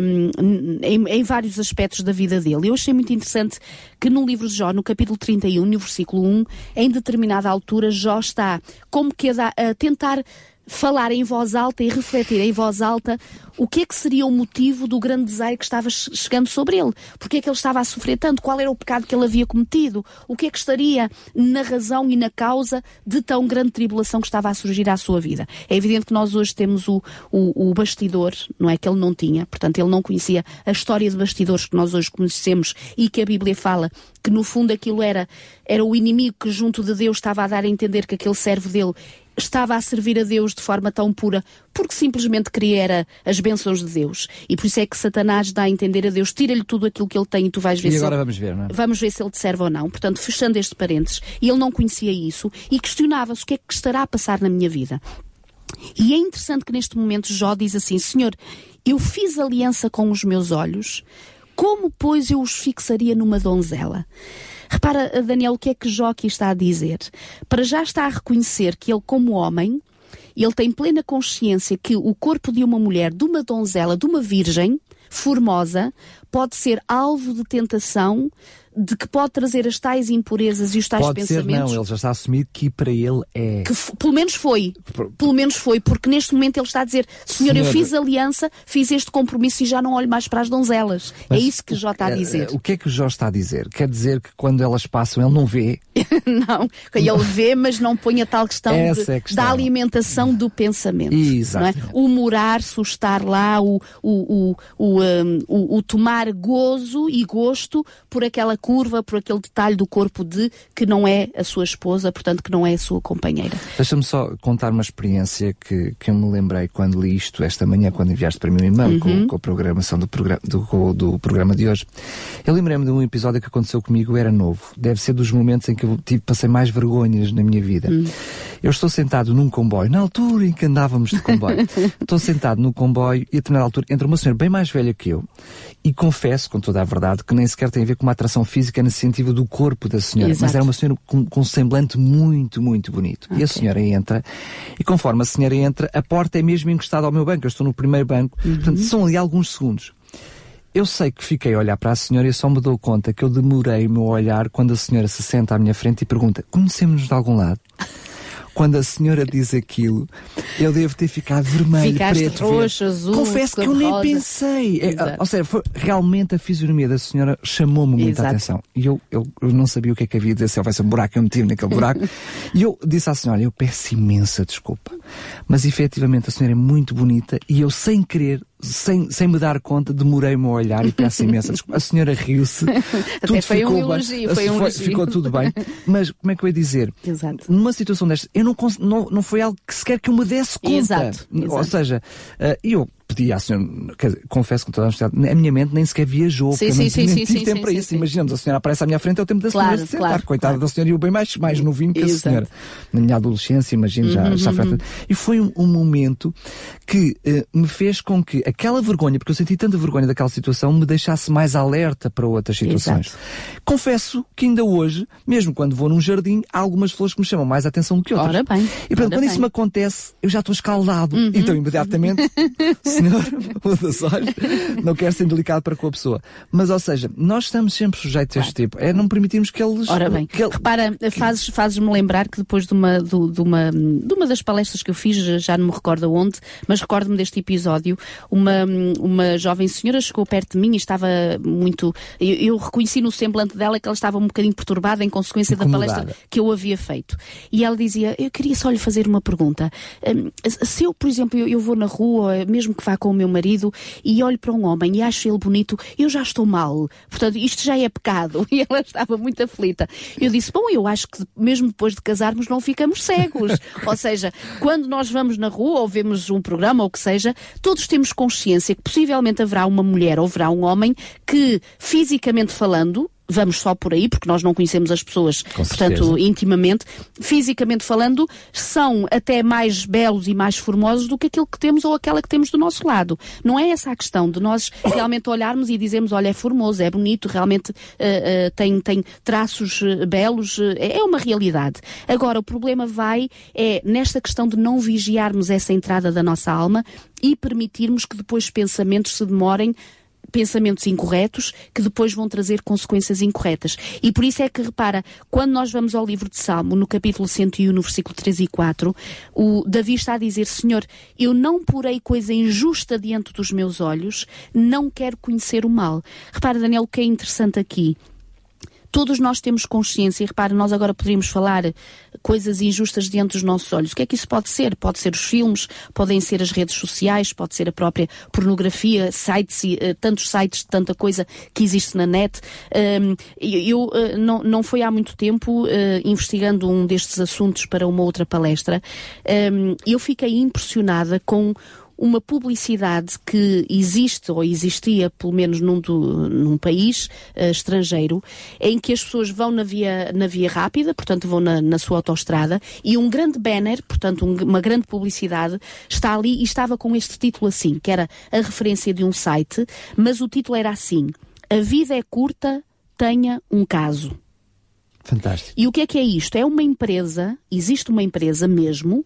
um, em, em vários aspectos da vida dele, eu achei muito interessante interessante que no livro de Jó, no capítulo 31, no versículo 1, em determinada altura, Jó está como que a, a tentar falar em voz alta e refletir em voz alta o que é que seria o motivo do grande desaire que estava chegando sobre ele. Porque é que ele estava a sofrer tanto? Qual era o pecado que ele havia cometido? O que é que estaria na razão e na causa de tão grande tribulação que estava a surgir à sua vida? É evidente que nós hoje temos o, o, o bastidor, não é que ele não tinha, portanto ele não conhecia a história de bastidores que nós hoje conhecemos e que a Bíblia fala que no fundo aquilo era, era o inimigo que junto de Deus estava a dar a entender que aquele servo dele estava a servir a Deus de forma tão pura porque simplesmente queria era as bênçãos de Deus. E por isso é que Satanás dá a entender a Deus, tira-lhe tudo aquilo que ele tem e tu vais ver e se agora ele, vamos ver, não é? Vamos ver se ele te serve ou não. Portanto, fechando este parênteses, ele não conhecia isso e questionava-se o que é que estará a passar na minha vida. E é interessante que neste momento Jó diz assim: Senhor, eu fiz aliança com os meus olhos, como, pois, eu os fixaria numa donzela? Repara, Daniel, o que é que Jó está a dizer? Para já está a reconhecer que ele, como homem, ele tem plena consciência que o corpo de uma mulher, de uma donzela, de uma virgem formosa, pode ser alvo de tentação de que pode trazer as tais impurezas e os tais pode pensamentos. Ser, não, ele já está assumido que para ele é. Que pelo menos foi. Por... Pelo menos foi, porque neste momento ele está a dizer: Senhor, eu fiz aliança, fiz este compromisso e já não olho mais para as donzelas. É Mas é isso que Jó está a dizer. O que é que o Jó está a dizer? Quer dizer que quando elas passam ele não vê? não, ele vê, mas não põe a tal questão, de, é questão. da alimentação do pensamento. Exato. É? O morar-se, o estar lá, o, o, o, um, o, o tomar gozo e gosto por aquela curva, por aquele detalhe do corpo de que não é a sua esposa, portanto que não é a sua companheira. Deixa-me só contar uma experiência que, que eu me lembrei quando li isto esta manhã, quando enviaste para mim um e-mail uhum. com, com, a programação do, programa, do, do programa de hoje. Eu lembrei-me de um episódio que aconteceu comigo, era novo. Deve ser dos momentos em que eu tive, passei mais vergonhas na minha vida. Uhum. Eu estou sentado num comboio, na altura em que andávamos de comboio. estou sentado no comboio e a determinada altura entra uma senhora bem mais velha que eu e confesso, com toda a verdade, que nem sequer tem a ver com uma atração física no sentido do corpo da senhora, Exato. mas era uma senhora com, com, um semblante muito, muito bonito. Okay. E a senhora entra, e conforme a senhora entra, a porta é mesmo encostada ao meu banco, eu estou no primeiro banco, uhum. portanto são ali alguns segundos. Eu sei que fiquei a olhar para a senhora e só me dou conta que eu demorei o meu olhar quando a senhora se senta à minha frente e pergunta: Conhecemos-nos de algum lado? quando a senhora diz aquilo, eu devo ter ficado vermelho, Ficaste preto, roxo, azul, Confesso que eu nem rosa. pensei. É, ou seja, foi, realmente a fisionomia da senhora chamou-me muita atenção. E eu, eu, eu, não sabia o que é que havia de dizer, se houvesse um buraco, eu meti naquele buraco. e eu disse à senhora, eu peço imensa desculpa. Mas efetivamente a senhora é muito bonita e eu, sem querer, sem, sem me dar conta, demorei-me a olhar e peço imensa desculpa. A senhora riu-se. Até foi um elogio, foi um elogio. Ficou tudo bem. Mas como é que eu ia dizer? Exato. Numa situação desta, eu não, não, não foi algo que sequer que eu me desse conta. Exato. Exato. Ou seja, uh, eu pedi à senhora, dizer, confesso com toda a honestidade, a minha mente nem sequer viajou, sim, sim, não sim, sim, tive tempo para isso. Imaginamos, a senhora aparece à minha frente, é o tempo da senhora claro, se sentar, claro, coitada claro. da senhora, e o bem mais, mais novinho que a senhora. Na minha adolescência, imagino, já, uhum, já uhum. E foi um, um momento que uh, me fez com que aquela vergonha, porque eu senti tanta vergonha daquela situação, me deixasse mais alerta para outras situações. Exato. Confesso que ainda hoje, mesmo quando vou num jardim, há algumas flores que me chamam mais a atenção do que outras. Ora bem. E portanto, quando bem. isso me acontece, eu já estou escaldado. Uhum. Então, imediatamente, senhor, dos olhos, não quero ser delicado para com a pessoa. Mas, ou seja, nós estamos sempre sujeitos a este tipo. É não permitirmos que eles. Ora bem, que ele... repara, fazes, fazes-me lembrar que depois de uma, de, de, uma, de uma das palestras que eu fiz, já não me recordo onde, mas recordo-me deste episódio, uma, uma jovem senhora chegou perto de mim e estava muito. Eu, eu reconheci no semblante dela que ela estava um bocadinho perturbada em consequência Incomodada. da palestra que eu havia feito. E ela dizia: Eu queria só lhe fazer uma pergunta. Hum, se eu, por exemplo, eu, eu vou na rua, mesmo que vá com o meu marido, e olho para um homem e acho ele bonito, eu já estou mal. Portanto, isto já é pecado. E ela estava muito aflita. Eu disse: Bom, eu acho que mesmo depois de casarmos não ficamos cegos. ou seja, quando nós vamos na rua ou vemos um programa ou o que seja, todos temos consciência que possivelmente haverá uma mulher ou haverá um homem que, fisicamente falando, vamos só por aí, porque nós não conhecemos as pessoas, portanto, intimamente, fisicamente falando, são até mais belos e mais formosos do que aquilo que temos ou aquela que temos do nosso lado. Não é essa a questão de nós realmente olharmos e dizermos, olha, é formoso, é bonito, realmente uh, uh, tem, tem traços uh, belos, é uma realidade. Agora, o problema vai é nesta questão de não vigiarmos essa entrada da nossa alma e permitirmos que depois pensamentos se demorem pensamentos incorretos que depois vão trazer consequências incorretas. E por isso é que, repara, quando nós vamos ao livro de Salmo, no capítulo 101, no versículo 3 e 4, o Davi está a dizer, Senhor, eu não porei coisa injusta diante dos meus olhos, não quero conhecer o mal. Repara, Daniel, o que é interessante aqui todos nós temos consciência, e repare, nós agora poderíamos falar coisas injustas diante dos nossos olhos. O que é que isso pode ser? Pode ser os filmes, podem ser as redes sociais, pode ser a própria pornografia, sites, uh, tantos sites, tanta coisa que existe na net. Eu uh, não, foi há muito tempo uh, investigando um destes assuntos para uma outra palestra. Eu fiquei impressionada com uma publicidade que existe ou existia, pelo menos num, do, num país uh, estrangeiro, em que as pessoas vão na via, na via rápida, portanto vão na, na sua autoestrada, e um grande banner, portanto um, uma grande publicidade, está ali e estava com este título assim, que era a referência de um site, mas o título era assim: A vida é curta, tenha um caso. Fantástico. E o que é que é isto? É uma empresa, existe uma empresa mesmo,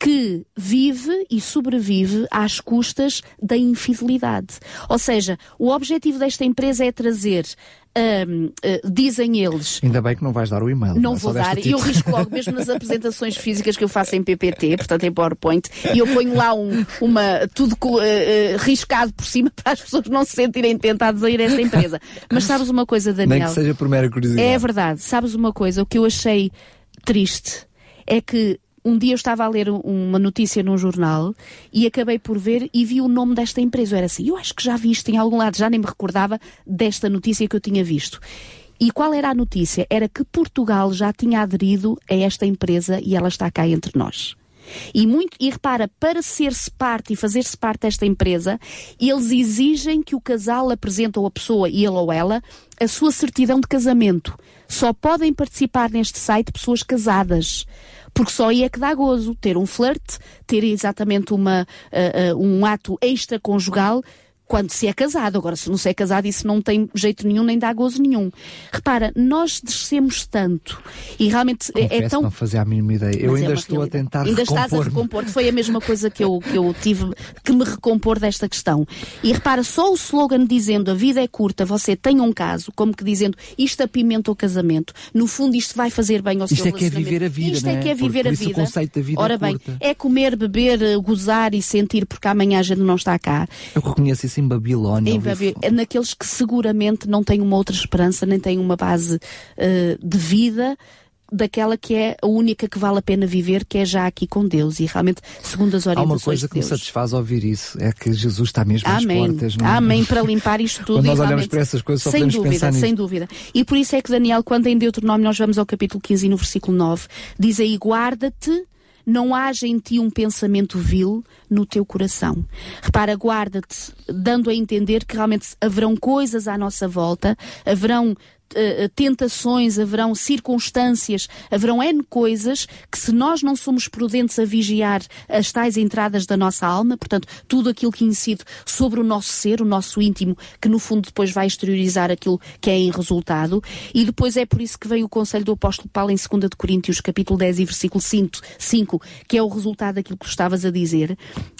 que vive e sobrevive às custas da infidelidade. Ou seja, o objetivo desta empresa é trazer um, uh, dizem eles. Ainda bem que não vais dar o e-mail. Não, não é? vou dar, eu risco logo, mesmo nas apresentações físicas que eu faço em PPT, portanto em PowerPoint, e eu ponho lá um, uma, tudo uh, uh, riscado por cima para as pessoas não se sentirem tentadas a ir a esta empresa. Mas sabes uma coisa, Daniel? Nem que seja por mera curiosidade. É verdade. Sabes uma coisa? O que eu achei triste é que um dia eu estava a ler uma notícia num jornal e acabei por ver e vi o nome desta empresa. Eu era assim, eu acho que já vi isto em algum lado, já nem me recordava desta notícia que eu tinha visto. E qual era a notícia? Era que Portugal já tinha aderido a esta empresa e ela está cá entre nós. E, muito, e repara, para ser-se parte e fazer-se parte desta empresa, eles exigem que o casal apresente ou a pessoa, ele ou ela, a sua certidão de casamento. Só podem participar neste site pessoas casadas porque só aí é que dá gozo ter um flerte, ter exatamente uma, uh, uh, um ato extraconjugal quando se é casado. Agora, se não se é casado, isso não tem jeito nenhum, nem dá gozo nenhum. Repara, nós descemos tanto e realmente Confesso é tão. não fazia a mínima ideia. Eu ainda é estou realidade. a tentar Ainda estás a recompor. Foi a mesma coisa que eu, que eu tive que me recompor desta questão. E repara, só o slogan dizendo a vida é curta, você tem um caso, como que dizendo isto apimenta o casamento, no fundo isto vai fazer bem ao isto seu é que é viver a vida, Isto é que é viver por, a vida. O conceito da vida Ora é bem, curta. é comer, beber, gozar e sentir porque amanhã a gente não está cá. Eu reconheço isso em Babilónia. Em Babi... É naqueles que seguramente não têm uma outra esperança, nem têm uma base uh, de vida daquela que é a única que vale a pena viver, que é já aqui com Deus e realmente segundo as orientações Há uma coisa de que me satisfaz ouvir isso, é que Jesus está mesmo Amém. às portas. Não? Amém, para limpar isto tudo. quando nós olhamos para essas coisas só sem podemos dúvida, pensar nisso. Sem dúvida, E por isso é que Daniel, quando em Deuteronômio nós vamos ao capítulo 15 e no versículo 9, diz aí, guarda-te não haja em ti um pensamento vil no teu coração. Repara, guarda-te, dando a entender que realmente haverão coisas à nossa volta, haverão uh, tentações, haverão circunstâncias, haverão N coisas que se nós não somos prudentes a vigiar as tais entradas da nossa alma, portanto, tudo aquilo que incide sobre o nosso ser, o nosso íntimo, que no fundo depois vai exteriorizar aquilo que é em resultado, e depois é por isso que vem o conselho do apóstolo Paulo em 2 de Coríntios, capítulo 10 e versículo 5, 5 que é o resultado daquilo que estavas a dizer,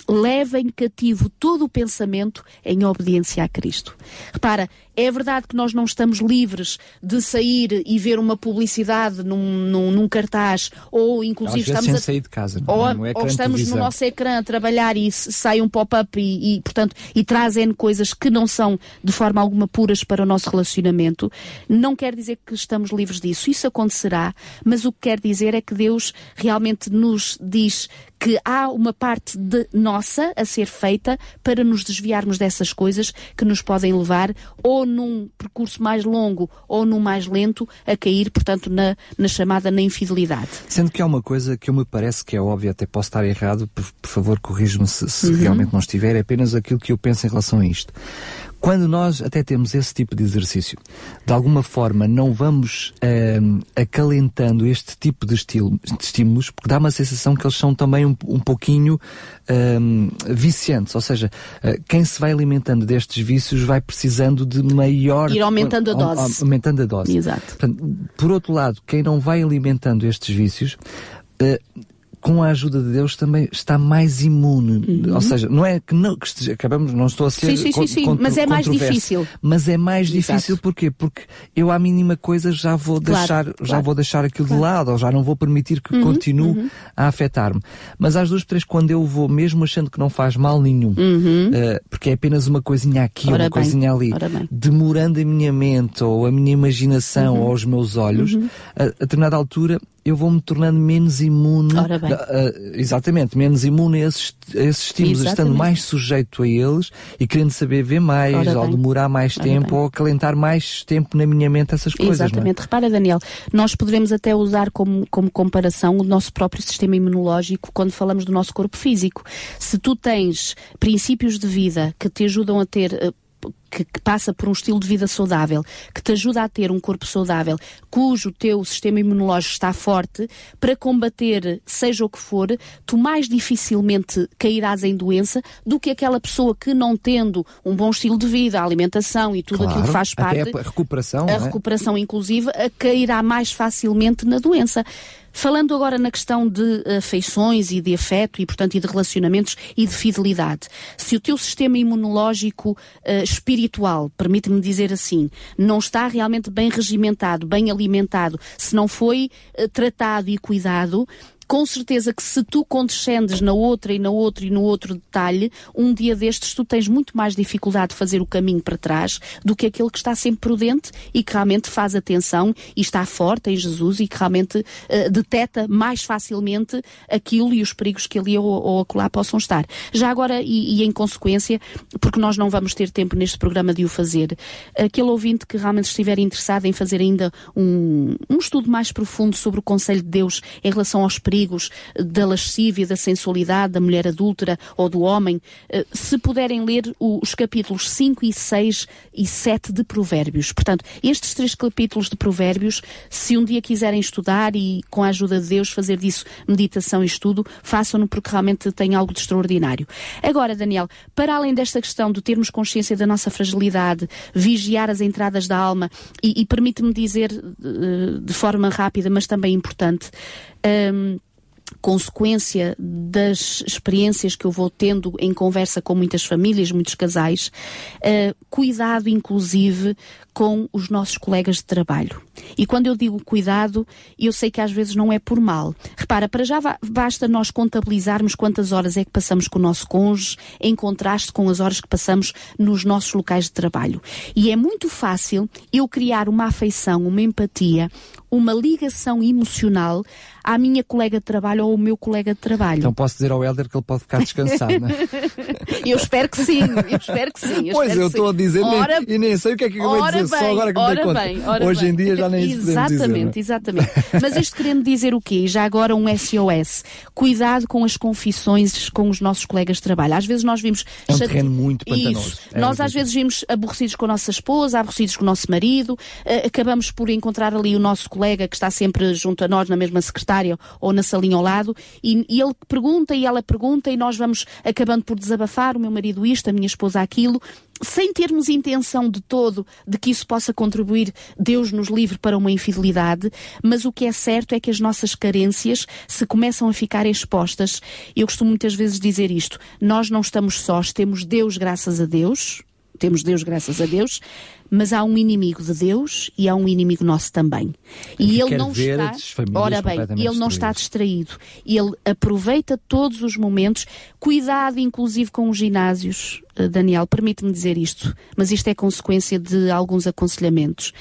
levem cativo todo o pensamento em obediência a Cristo. Repara, é verdade que nós não estamos livres de sair e ver uma publicidade num, num, num cartaz, ou inclusive estamos a sair de casa, ou, não é ou estamos no nosso ecrã a trabalhar e sai um pop-up e, e, portanto, e trazem coisas que não são de forma alguma puras para o nosso relacionamento. Não quer dizer que estamos livres disso. Isso acontecerá, mas o que quer dizer é que Deus realmente nos diz que há uma parte de nossa a ser feita para nos desviarmos dessas coisas que nos podem levar ou num percurso mais longo ou num mais lento a cair, portanto, na, na chamada na infidelidade. Sendo que há uma coisa que eu me parece que é óbvia, até posso estar errado, por, por favor corrija-me se, se uhum. realmente não estiver, é apenas aquilo que eu penso em relação a isto. Quando nós até temos esse tipo de exercício, de alguma forma não vamos um, acalentando este tipo de, estilo, de, estímulos, porque dá uma sensação que eles são também um, um pouquinho um, viciantes, ou seja, uh, quem se vai alimentando destes vícios vai precisando de maior... Ir aumentando a dose. Aumentando a dose. Exato. Portanto, por outro lado, quem não vai alimentando estes vícios, uh, com a ajuda de Deus, também está mais imune. Uhum. Ou seja, não é que, não, que esteja, acabamos, não estou a ser. Sim, sim, sim, sim. mas é mais difícil. Mas é mais Exato. difícil porquê? Porque eu, à mínima coisa, já vou claro, deixar, claro. já vou deixar aquilo claro. de lado, ou já não vou permitir que uhum, continue uhum. a afetar-me. Mas às duas, três, quando eu vou, mesmo achando que não faz mal nenhum, uh, porque é apenas uma coisinha aqui, Ora uma bem. coisinha ali, demorando a minha mente, ou a minha imaginação, uhum. ou os meus olhos, uhum. a, a determinada altura eu vou-me tornando menos imune. Ora bem. Uh, exatamente, menos imune a esses, a esses estímulos, exatamente. estando mais sujeito a eles e querendo saber ver mais, Ora ou bem. demorar mais Ora tempo, bem. ou acalentar mais tempo na minha mente essas coisas. É? Exatamente. É? Repara, Daniel, nós poderemos até usar como, como comparação o nosso próprio sistema imunológico quando falamos do nosso corpo físico. Se tu tens princípios de vida que te ajudam a ter uh, que, que, passa por um estilo de vida saudável, que te ajuda a ter um corpo saudável, cujo teu sistema imunológico está forte, para combater seja o que for, tu mais dificilmente cairás em doença do que aquela pessoa que não tendo um bom estilo de vida, a alimentação e tudo claro, aquilo que faz parte, a recuperação, a é? recuperação inclusive, cairá mais facilmente na doença. Falando agora na questão de afeições e de afeto e, portanto, e de relacionamentos e de fidelidade. Se o teu sistema imunológico uh, espiritual, permite-me dizer assim, não está realmente bem regimentado, bem alimentado, se não foi uh, tratado e cuidado, com certeza que se tu condescendes na outra e na outra e no outro detalhe, um dia destes tu tens muito mais dificuldade de fazer o caminho para trás do que aquele que está sempre prudente e que realmente faz atenção e está forte em Jesus e que realmente uh, deteta mais facilmente aquilo e os perigos que ali ou, ou acolá possam estar. Já agora, e, e, em consequência, porque nós não vamos ter tempo neste programa de o fazer, aquele ouvinte que realmente estiver interessado em fazer ainda um, um estudo mais profundo sobre o Conselho de Deus em relação aos perigos perigos da lascívia, da sensualidade, da mulher adúltera ou do homem, eh, se puderem ler os capítulos 5 e 6 e 7 de Provérbios. Portanto, estes três capítulos de Provérbios, se um dia quiserem estudar e com a ajuda de Deus fazer disso meditação e estudo, façam-no porque realmente tem algo de extraordinário. Agora, Daniel, para além desta questão de termos consciência da nossa fragilidade, vigiar as entradas da alma e, e permite-me dizer eh, de forma rápida, mas também importante, um, consequência das experiências que eu vou tendo em conversa com muitas famílias, muitos casais, uh, cuidado inclusive com os nossos colegas de trabalho. E quando eu digo cuidado, eu sei que às vezes não é por mal. Repara, para já basta nós contabilizarmos quantas horas é que passamos com o nosso cônjuge em contraste com as horas que passamos nos nossos locais de trabalho. E é muito fácil eu criar uma afeição, uma empatia, uma ligação emocional à minha colega de trabalho ou ao meu colega de trabalho. Então posso dizer ao Helder que ele pode ficar descansado, não é? eu espero que sim, eu espero que sim. Eu pois eu estou a dizer ora, nem, e nem sei o que é que eu vou dizer, bem, só agora que me dei conta. Bem, Hoje bem. em dia já nem isso Exatamente, dizer, exatamente. Mas isto querendo dizer o quê? Já agora um SOS. Cuidado com as confissões com os nossos colegas de trabalho. Às vezes nós vimos... É um terreno muito pantanoso. É nós às vezes vimos aborrecidos com a nossa esposa, aborrecidos com o nosso marido, uh, acabamos por encontrar ali o nosso colega que está sempre junto a nós na mesma secretária ou na salinha ao lado e, e ele pergunta e ela pergunta e nós vamos acabando por desabafar, o meu marido isto, a minha esposa aquilo, sem termos intenção de todo de que isso possa contribuir, Deus nos livre para uma infidelidade, mas o que é certo é que as nossas carências se começam a ficar expostas. Eu costumo muitas vezes dizer isto: nós não estamos sós, temos Deus, graças a Deus, temos Deus, graças a Deus, mas há um inimigo de Deus e há um inimigo nosso também. E ele não está, ora bem, ele não está distraído. Ele aproveita todos os momentos, cuidado inclusive com os ginásios. Eh, Daniel, permite-me dizer isto, mas isto é consequência de alguns aconselhamentos.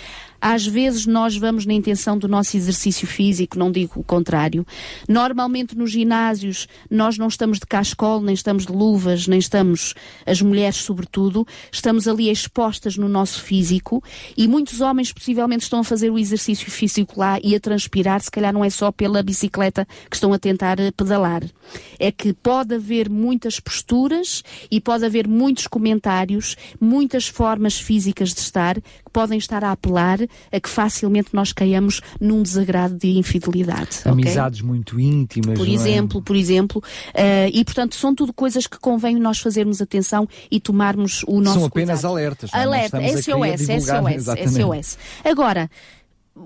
Às vezes nós vamos na intenção do nosso exercício físico, não digo o contrário. Normalmente nos ginásios nós não estamos de cascol, nem estamos de luvas, nem estamos, as mulheres sobretudo, estamos ali expostas no nosso físico e muitos homens possivelmente estão a fazer o exercício físico lá e a transpirar, se calhar não é só pela bicicleta que estão a tentar eh, pedalar. É que pode haver muitas posturas e pode haver muitos comentários, muitas formas físicas de estar que podem estar a apelar a que facilmente nós caiamos num desagrado de infidelidade. Amizades okay? muito íntimas. Por é? exemplo, é? por exemplo. Uh, e portanto são tudo coisas que convém nós fazermos atenção e tomarmos o nosso São apenas cuidado. alertas. Alerta, SOS, SOS, SOS. Agora,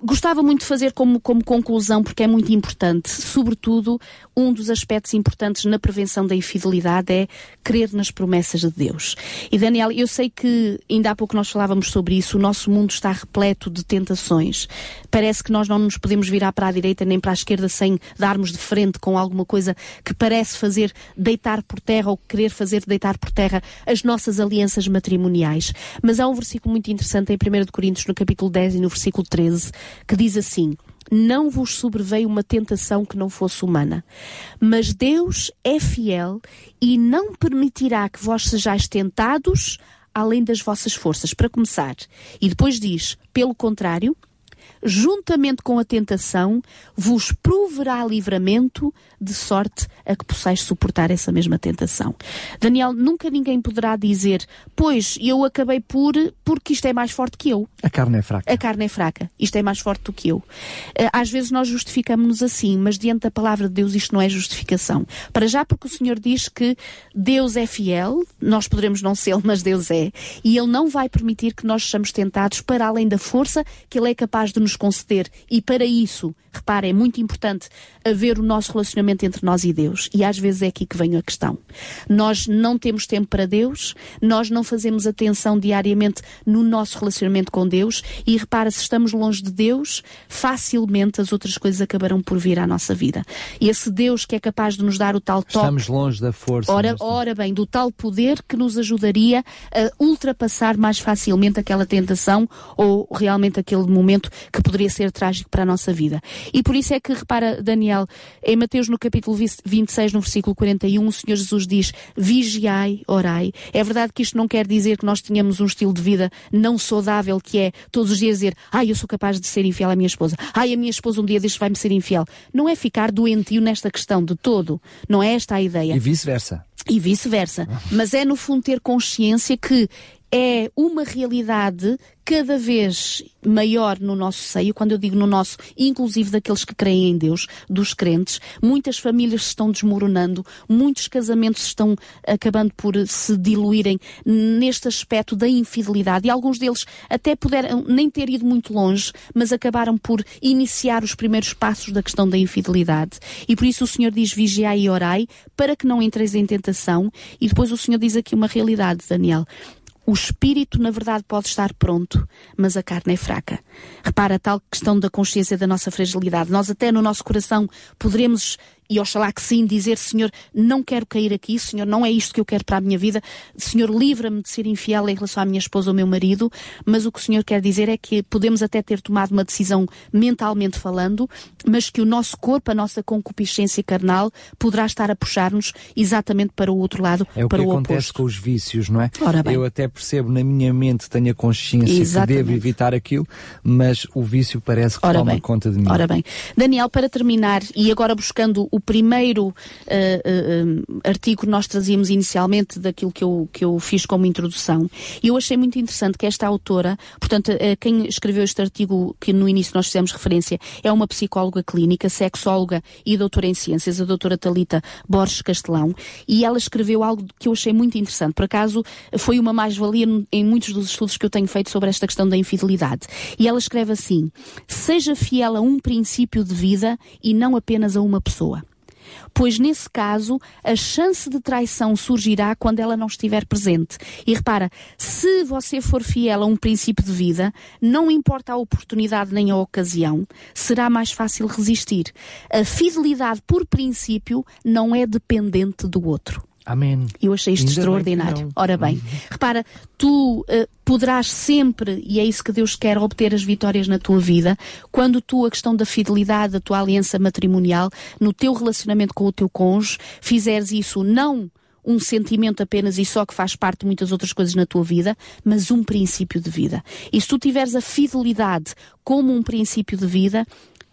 gostava muito de fazer como, como conclusão, porque é muito importante, sobretudo, um dos aspectos importantes na prevenção da infidelidade é crer nas promessas de Deus. E Daniel, eu sei que ainda há pouco nós falávamos sobre isso, o nosso mundo está repleto de tentações. Parece que nós não nos podemos virar para a direita nem para a esquerda sem darmos de frente com alguma coisa que parece fazer deitar por terra ou querer fazer deitar por terra as nossas alianças matrimoniais. Mas há um versículo muito interessante em 1 Coríntios, no capítulo 10 e no versículo 13, que diz assim: não vos sobreveio uma tentação que não fosse humana. Mas Deus é fiel e não permitirá que vós sejais tentados além das vossas forças, para começar. E depois diz, pelo contrário, juntamente com a tentação, vos proverá livramento, de sorte a que possais suportar essa mesma tentação. Daniel, nunca ninguém poderá dizer, pois eu acabei por, porque isto é mais forte que eu. A carne é fraca. A carne é fraca. Isto é mais forte do que eu. Eh, às vezes nós justificamos-nos assim, mas diante da palavra de Deus isto não é justificação. Para já porque o Senhor diz que Deus é fiel, nós poderemos não ser, mas Deus é, e Ele não vai permitir que nós sejamos tentados para além da força que Ele é capaz de nos conceder. E para isso, repare, é muito importante haver o nosso relacionamento entre nós e Deus. E às vezes é aqui que vem a questão. Nós não temos tempo para Deus, nós não fazemos atenção diariamente no nosso relacionamento com Deus e repara, se estamos longe de Deus, facilmente as outras coisas acabarão por vir à nossa vida. E esse Deus que é capaz de nos dar o tal toque. Estamos longe da força. Ora, ora bem, do tal poder que nos ajudaria a ultrapassar mais facilmente aquela tentação ou realmente aquele momento que poderia ser trágico para a nossa vida. E por isso é que, repara, Daniel, em Mateus no capítulo 26, no versículo 41, o Senhor Jesus diz, vigiai, orai. É verdade que isto não quer dizer que nós tenhamos um estilo de vida não saudável, que é todos os dias dizer, ai, eu sou capaz de ser infiel à minha esposa. Ai, a minha esposa um dia deste vai-me ser infiel. Não é ficar doentio nesta questão de todo. Não é esta a ideia. E vice-versa. E vice-versa. Mas é no fundo ter consciência que é uma realidade cada vez maior no nosso seio, quando eu digo no nosso, inclusive daqueles que creem em Deus, dos crentes, muitas famílias se estão desmoronando, muitos casamentos estão acabando por se diluírem neste aspecto da infidelidade. E alguns deles até puderam nem ter ido muito longe, mas acabaram por iniciar os primeiros passos da questão da infidelidade. E por isso o Senhor diz vigiai e orai para que não entreis em tentação. E depois o Senhor diz aqui uma realidade, Daniel o espírito, na verdade, pode estar pronto, mas a carne é fraca. Repara a tal questão da consciência da nossa fragilidade. Nós até no nosso coração poderemos e oxalá que sim, dizer, Senhor, não quero cair aqui, Senhor, não é isto que eu quero para a minha vida, Senhor, livra-me de ser infiel em relação à minha esposa ou ao meu marido, mas o que o Senhor quer dizer é que podemos até ter tomado uma decisão mentalmente falando, mas que o nosso corpo, a nossa concupiscência carnal, poderá estar a puxar-nos exatamente para o outro lado, é o para que o acontece oposto. com os vícios, não é? Eu até percebo na minha mente, tenho a consciência exatamente. que devo evitar aquilo, mas o vício parece que Ora toma bem. conta de mim. Ora bem, Daniel, para terminar, e agora buscando o primeiro uh, uh, artigo que nós trazíamos inicialmente daquilo que eu, que eu fiz como introdução, e eu achei muito interessante que esta autora, portanto, uh, quem escreveu este artigo que no início nós fizemos referência, é uma psicóloga clínica, sexóloga e doutora em ciências, a doutora Talita Borges Castelão, e ela escreveu algo que eu achei muito interessante. Por acaso, foi uma mais-valia em muitos dos estudos que eu tenho feito sobre esta questão da infidelidade. E ela escreve assim: seja fiel a um princípio de vida e não apenas a uma pessoa pois nesse caso a chance de traição surgirá quando ela não estiver presente. E repara, se você for fiel a um princípio de vida, não importa a oportunidade nem a ocasião, será mais fácil resistir. A fidelidade por princípio não é dependente do outro. Amém. Eu achei isto Ainda extraordinário. bem. Ora bem, repara, tu uh, poderás sempre, e é isso que Deus quer, obter as vitórias na tua vida, quando tu a questão da fidelidade, da tua aliança matrimonial, no teu relacionamento com o teu cônjuge, fizeres isso não um sentimento apenas e só que faz parte de muitas outras coisas na tua vida, mas um princípio de vida. E se tu tiveres a fidelidade como um princípio de vida,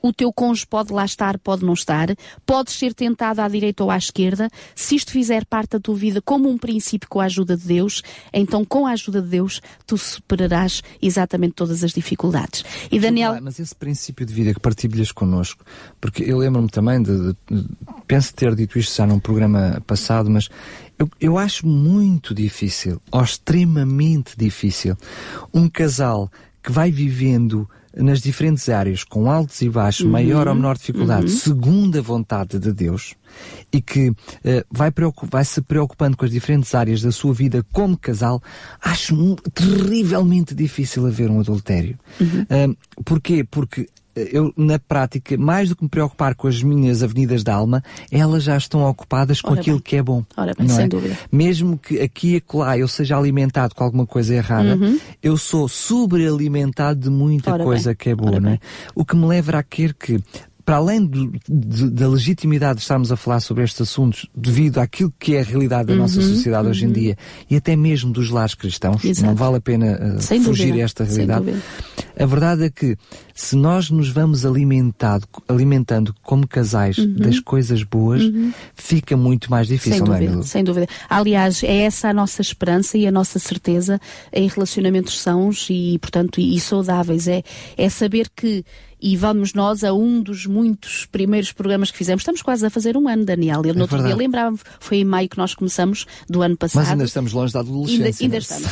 o teu cônjuge pode lá estar, pode não estar, podes ser tentado à direita ou à esquerda. Se isto fizer parte da tua vida como um princípio com a ajuda de Deus, então com a ajuda de Deus tu superarás exatamente todas as dificuldades. E Daniel. Mas esse princípio de vida que partilhas connosco, porque eu lembro-me também de, de, penso ter dito isto já num programa passado, mas eu, eu acho muito difícil, ou extremamente difícil, um casal que vai vivendo nas diferentes áreas, com altos e baixos, uhum. maior ou menor dificuldade, uhum. segundo a vontade de Deus, e que uh, vai, vai, se preocupando com as diferentes áreas da sua vida como casal, acho terrivelmente difícil haver um adultério. Uhum. Uh, porquê? Porque eu, na prática, mais do que me preocupar com as minhas avenidas da alma, elas já estão ocupadas com Ora aquilo bem. que é bom. Ora bem, sem é? dúvida. Mesmo que aqui e acolá eu seja alimentado com alguma coisa errada, uhum. eu sou sobrealimentado de muita Ora coisa bem. que é boa, não é? O que me leva a querer que para além do, de, da legitimidade de estarmos a falar sobre estes assuntos, devido àquilo que é a realidade da uhum, nossa sociedade uhum. hoje em uhum. dia, e até mesmo dos lares cristãos, Exato. não vale a pena uh, fugir dúvida. a esta realidade. A verdade é que se nós nos vamos alimentado, alimentando como casais uhum. das coisas boas, uhum. fica muito mais difícil, sem não é, dúvida, Sem dúvida. Aliás, é essa a nossa esperança e a nossa certeza em relacionamentos sãos e, portanto, e, e saudáveis. É, é saber que e vamos nós a um dos muitos primeiros programas que fizemos. Estamos quase a fazer um ano, Daniel. Eu no é outro verdade. dia lembrava foi em maio que nós começamos do ano passado. Mas ainda estamos longe da adolescência. Ainda, ainda estamos.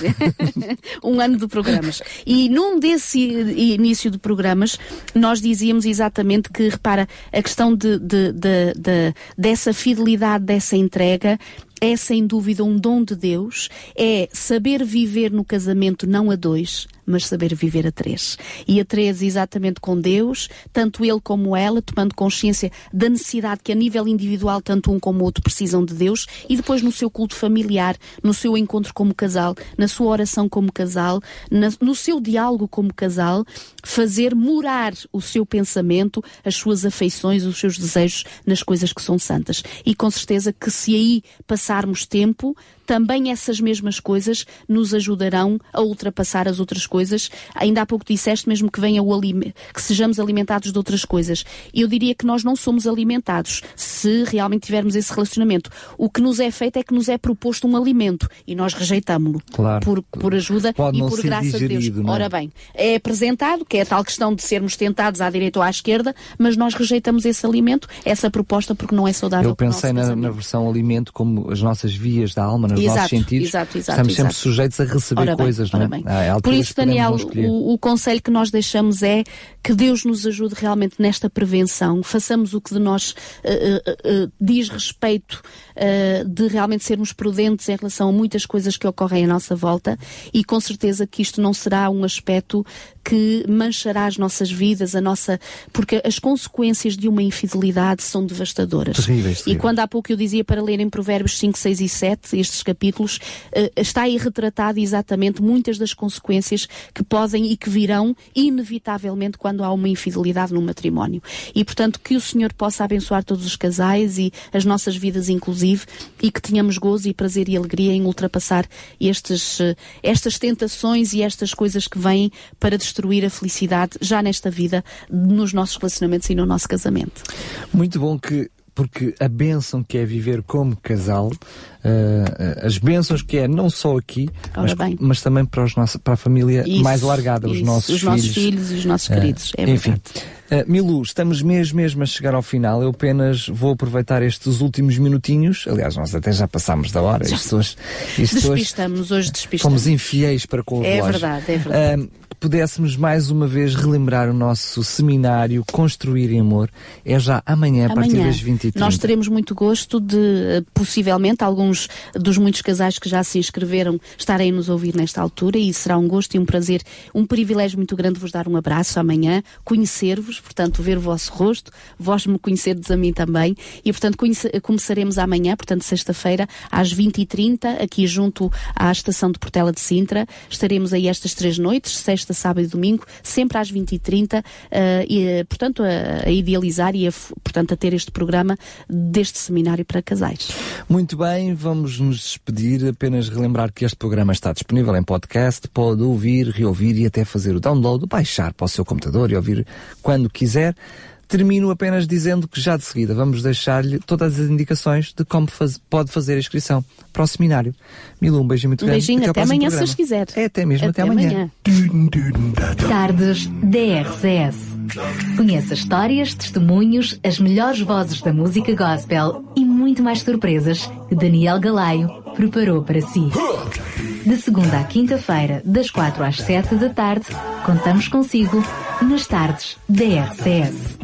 um ano de programas. E num desse início de programas, nós dizíamos exatamente que, repara, a questão de, de, de, de dessa fidelidade, dessa entrega, é sem dúvida um dom de Deus, é saber viver no casamento não a dois, mas saber viver a três. E a três exatamente com Deus, tanto ele como ela, tomando consciência da necessidade que a nível individual tanto um como o outro precisam de Deus e depois no seu culto familiar, no seu encontro como casal, na sua oração como casal, na, no seu diálogo como casal, fazer morar o seu pensamento, as suas afeições, os seus desejos nas coisas que são santas. E com certeza que se aí passarmos tempo, também essas mesmas coisas nos ajudarão a ultrapassar as outras coisas. Ainda há pouco disseste mesmo que venha o alimento, que sejamos alimentados de outras coisas. Eu diria que nós não somos alimentados se realmente tivermos esse relacionamento. O que nos é feito é que nos é proposto um alimento e nós rejeitamos-lo claro. por, por ajuda Pode e por graça digerido, de Deus. É? Ora bem, é apresentado, que é a tal questão de sermos tentados à direita ou à esquerda, mas nós rejeitamos esse alimento, essa proposta, porque não é saudável. Eu pensei na, na, versão alimento como as nossas vias da alma, nos exato, nossos sentidos. Exato, exato, Estamos sempre sujeitos a receber ora coisas, bem, não é? Por isso, Daniel, o, o conselho que nós deixamos é que Deus nos ajude realmente nesta prevenção, façamos o que de nós uh, uh, uh, diz respeito de realmente sermos prudentes em relação a muitas coisas que ocorrem à nossa volta e com certeza que isto não será um aspecto que manchará as nossas vidas, a nossa, porque as consequências de uma infidelidade são devastadoras. Terríveis, terríveis. E quando há pouco eu dizia para ler em Provérbios 5, 6 e 7, estes capítulos, está aí retratado exatamente muitas das consequências que podem e que virão inevitavelmente quando há uma infidelidade no matrimónio. E portanto que o Senhor possa abençoar todos os casais e as nossas vidas inclusive e que tenhamos gozo e prazer e alegria em ultrapassar estes, eh, estas tentações e estas coisas que vêm para destruir a felicidade já nesta vida, nos nossos relacionamentos e no nosso casamento. Muito bom que porque a bênção que é viver como casal, uh, as bênçãos que é não só aqui, mas, mas, também para, os nossos, para a família isso, mais largada, isso, os nossos os filhos. Os nossos filhos e os nossos queridos, é enfim. Uh, Milu, estamos mesmo, mesmo a chegar ao final. Eu apenas vou aproveitar estes últimos minutinhos. Aliás, nós até já passámos da hora. Isto hoje, isto despistamos, hoje despistamos. Fomos infiéis para com o É relógio. verdade, é verdade. Uh, pudéssemos mais uma vez relembrar o nosso seminário Construir em Amor, é já amanhã, a amanhã. partir das 20 h Nós teremos muito gosto de, possivelmente, alguns dos muitos casais que já se inscreveram estarem a nos ouvir nesta altura e será um gosto e um prazer, um privilégio muito grande vos dar um abraço amanhã, conhecer-vos, portanto, ver o vosso rosto, vós me conhecerdes a mim também e, portanto, conhece, começaremos amanhã, portanto, sexta-feira, às 20h30, aqui junto à estação de Portela de Sintra. Estaremos aí estas três noites, sexta sábado e domingo, sempre às 20h30, uh, e, portanto, a, a, idealizar e a, portanto, a ter este programa deste seminário para casais. Muito bem, vamos nos despedir, apenas relembrar que este programa está disponível em podcast, pode ouvir, reouvir e até fazer o download, baixar para o seu computador e ouvir quando quiser. Termino apenas dizendo que já de seguida vamos deixar-lhe todas as indicações de como faz, pode fazer a inscrição para o seminário. Milu, um beijinho muito um grande. Beijinho, até, até amanhã programa. se quiser. É, até mesmo, até, até amanhã. amanhã. Tardes DRCS. Conheça histórias, testemunhos, as melhores vozes da música gospel e muito mais surpresas que Daniel Galaio preparou para si. De segunda à quinta-feira, das quatro às sete da tarde, contamos consigo nas tardes da RCS.